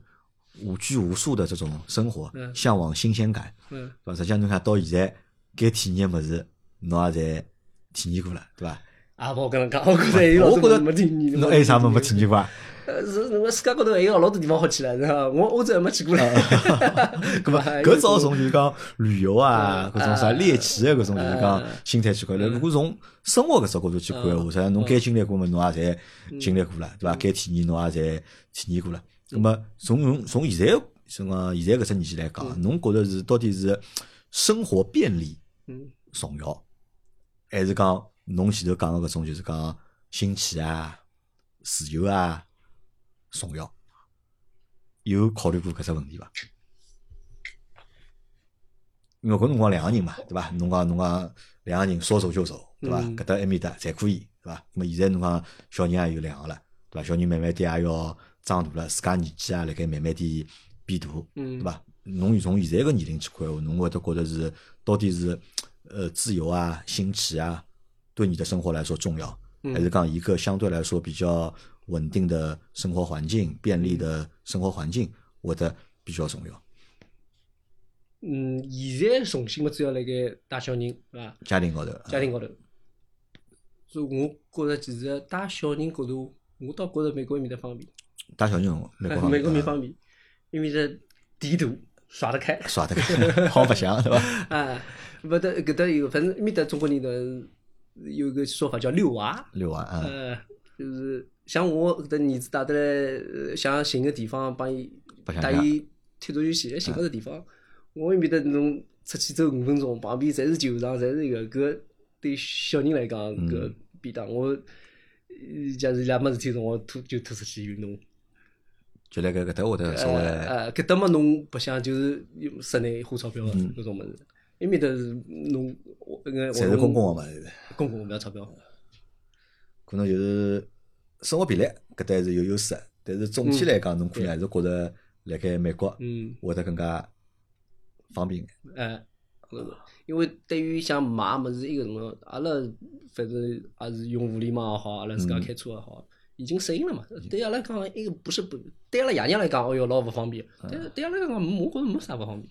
无拘无束的这种生活，嗯向往新鲜感，嗯，对伐？实际上侬看到现在该体验的物事，侬也侪体验过了，对吧？啊，勿好跟侬讲，我觉着还有老多我觉得没体验。侬还有啥么没体验过啊？呃，是侬个世界高头还有老多地方好去了，是吧？我欧洲还没去过嘞。搿么搿早从就是讲旅游啊，嗯搿种啥猎奇的搿种就是讲嗯心态去看。如果从生活搿只角度去看闲话，实际上侬该经历过么，侬也侪经历过了，对伐？该体验侬也侪体验过了。咁么从侬从现在从讲现在搿只年纪来讲，侬觉着是到底是生活便利嗯重要，还是讲侬前头讲个搿种就是讲新奇啊、自由啊重要？有考虑过搿只问题伐？因为搿辰光两个人嘛，对伐？侬讲侬讲两个人说走就走，对伐？嗯搿搭埃面搭侪可以，对伐？那么现在侬讲小人也有两个了，对伐？小人慢慢点也要长大了，自家年纪也辣盖慢慢点变大，嗯对伐？侬从现在个年龄去看，侬会得觉着是到底是呃自由啊、新奇啊，对你的生活来说重要，嗯还是讲一个相对来说比较稳定的生活环境、便利的生活环境会得比较重要？嗯，现在重心嘛，主要辣盖带小人，是伐？家庭高头，家庭高头。所以我觉着其实带小人高头，我倒觉着美国埃面搭方便，带小人美国方美国面面方便，因为这地图耍得开。耍得开，好白相，对伐？啊，勿得搿搭有，反正埃面搭中国人呢有一个说法叫遛娃，遛娃啊，呃，就是像我搿搭儿子带得来，呃想寻个地方帮伊白相相带伊踢足球去，还寻勿着地方。我埃面搭侬出去走五分钟，旁边侪是球场，侪是一个搿对小人来讲搿便当。我呃假如伊拉没事体辰光，拖就拖出去运动。就辣盖搿搭会得稍微呃呃，搿搭么侬白相就是用室内花钞票个嗯搿种物事，埃面搭是侬搿个侪是公共个嘛，现在公勿要钞票。可能就是生活便利搿搭是有优势，但是总体来讲，侬可能还是觉着辣盖美国嗯，会得更加方便。哎，因为对于想买物事一个辰光，阿拉反正也是用互联网也好，阿拉自家开车也好，已经适应了嘛。对阿拉讲，一个不是不，对阿拉爷娘来讲，哦哟老勿方便。但对对阿拉来讲，我觉着没啥勿方便。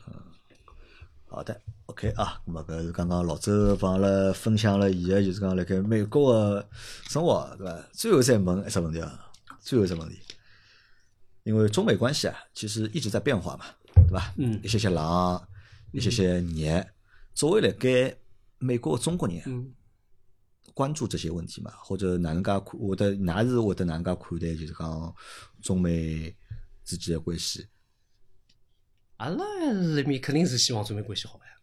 好的，OK 啊，咁么搿是刚刚老周帮阿拉分享了伊个就是讲辣盖美国个生活，对伐？最后再问一只问题啊，最后一只问题，因为中美关系啊，其实一直在变化嘛，对伐？嗯一些些冷，一些些热。作为辣盖美国的中国人啊，嗯，关注这些问题嘛，或者哪能介看，会得哪是会得哪能介看待，就是讲中美之间的关系？阿拉里面肯定是希望中美关系好呀。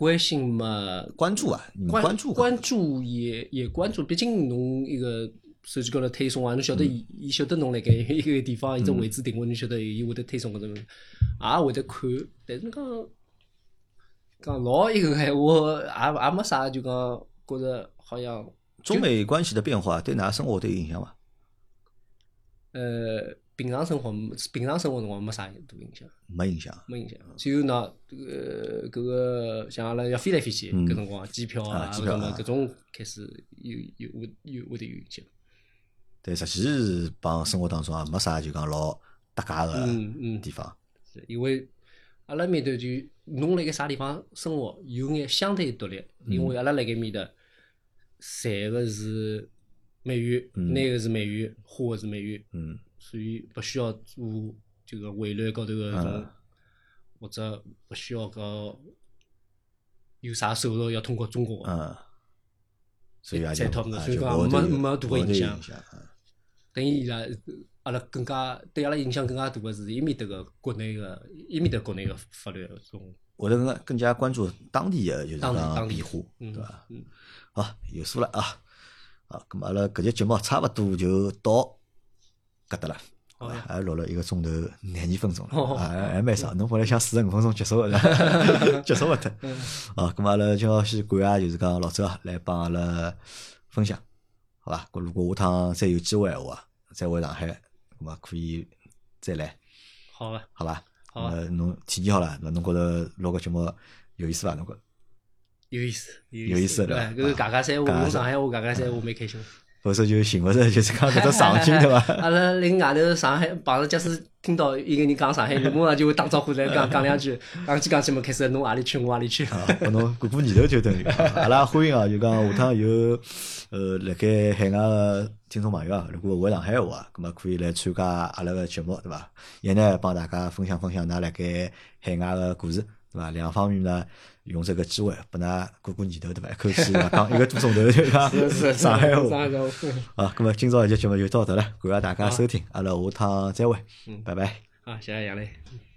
关心嘛，关注啊，关关注关注也也关注，毕竟侬一个手机高头推送啊，侬晓得伊伊晓得侬辣盖 一个地方一只位置定位，侬晓得伊会得推送搿种，也会得看。但是讲讲老一个闲话，也也没啥，就讲觉着好像中美关系的变化对㑚生活都有影响伐？呃平常生活平常生活辰光没啥大影响。没影响。没影响，只有呢，呃，搿个像阿拉要飞来飞去，嗯搿辰光机票啊机票搿种开始有有会有会得有影响。但实际是帮生活当中啊没啥就讲老搭界个嗯嗯地方。是因为阿拉面头就侬辣盖啥地方生活，有眼相对独立，因为阿拉辣盖面搭赚个是美元，嗯拿个是美元，花个是美元，嗯所以勿需要做这个汇率高头个或者勿需要搿有啥收入要通过中国个。嗯，所以也再就套所以讲没没大个影响。嗯等于伊拉阿拉更加对阿拉影响更加大个是伊面搭个国内个伊面搭国内个法律搿种，会得更加更加关注当地的就是当地当地讲变化，嗯对伐？嗯，好，有数了啊。好，咁么阿拉搿节节目差勿多就到搿搭了。还录了一个钟头廿二分钟了，哦啊还还蛮少。侬本来想四十五分钟结束的，结束勿脱。嗯啊，咁阿拉今朝先感谢就是讲老周啊来帮阿拉分享，好伐？搿如果下趟再有机会闲话，再回上海，咁么可以再来，好啊，好伐？好侬体验好了，那侬觉着录个节目有意思伐？侬觉着？有意思，有意思对吧哎搿个尬尬三，我尬尬用上海话尬尬三，我蛮开心。否则就寻勿着就是讲搿只场景对伐？阿拉辣外头上海碰着，假使听到一个人讲上海语，马上就会打招呼来讲讲两句，讲起讲起嘛，开始侬阿里去，我阿里去。啊，拨侬过过年头就等于，啊阿拉欢迎啊，就讲下趟有呃辣盖海外个听众朋友啊，如果会上海话啊，咁么可以来参加阿拉个节目，对伐？也呢帮大家分享分享㑚辣盖海外个故事，对伐？两方面呢，用这个机会拨㑚过过年头，对伐？一口气讲一个多钟头就讲是是上海话。啊，那么今朝一节节目就到这了，感谢大家收听，阿拉下趟再会，嗯拜拜。好，谢谢杨磊。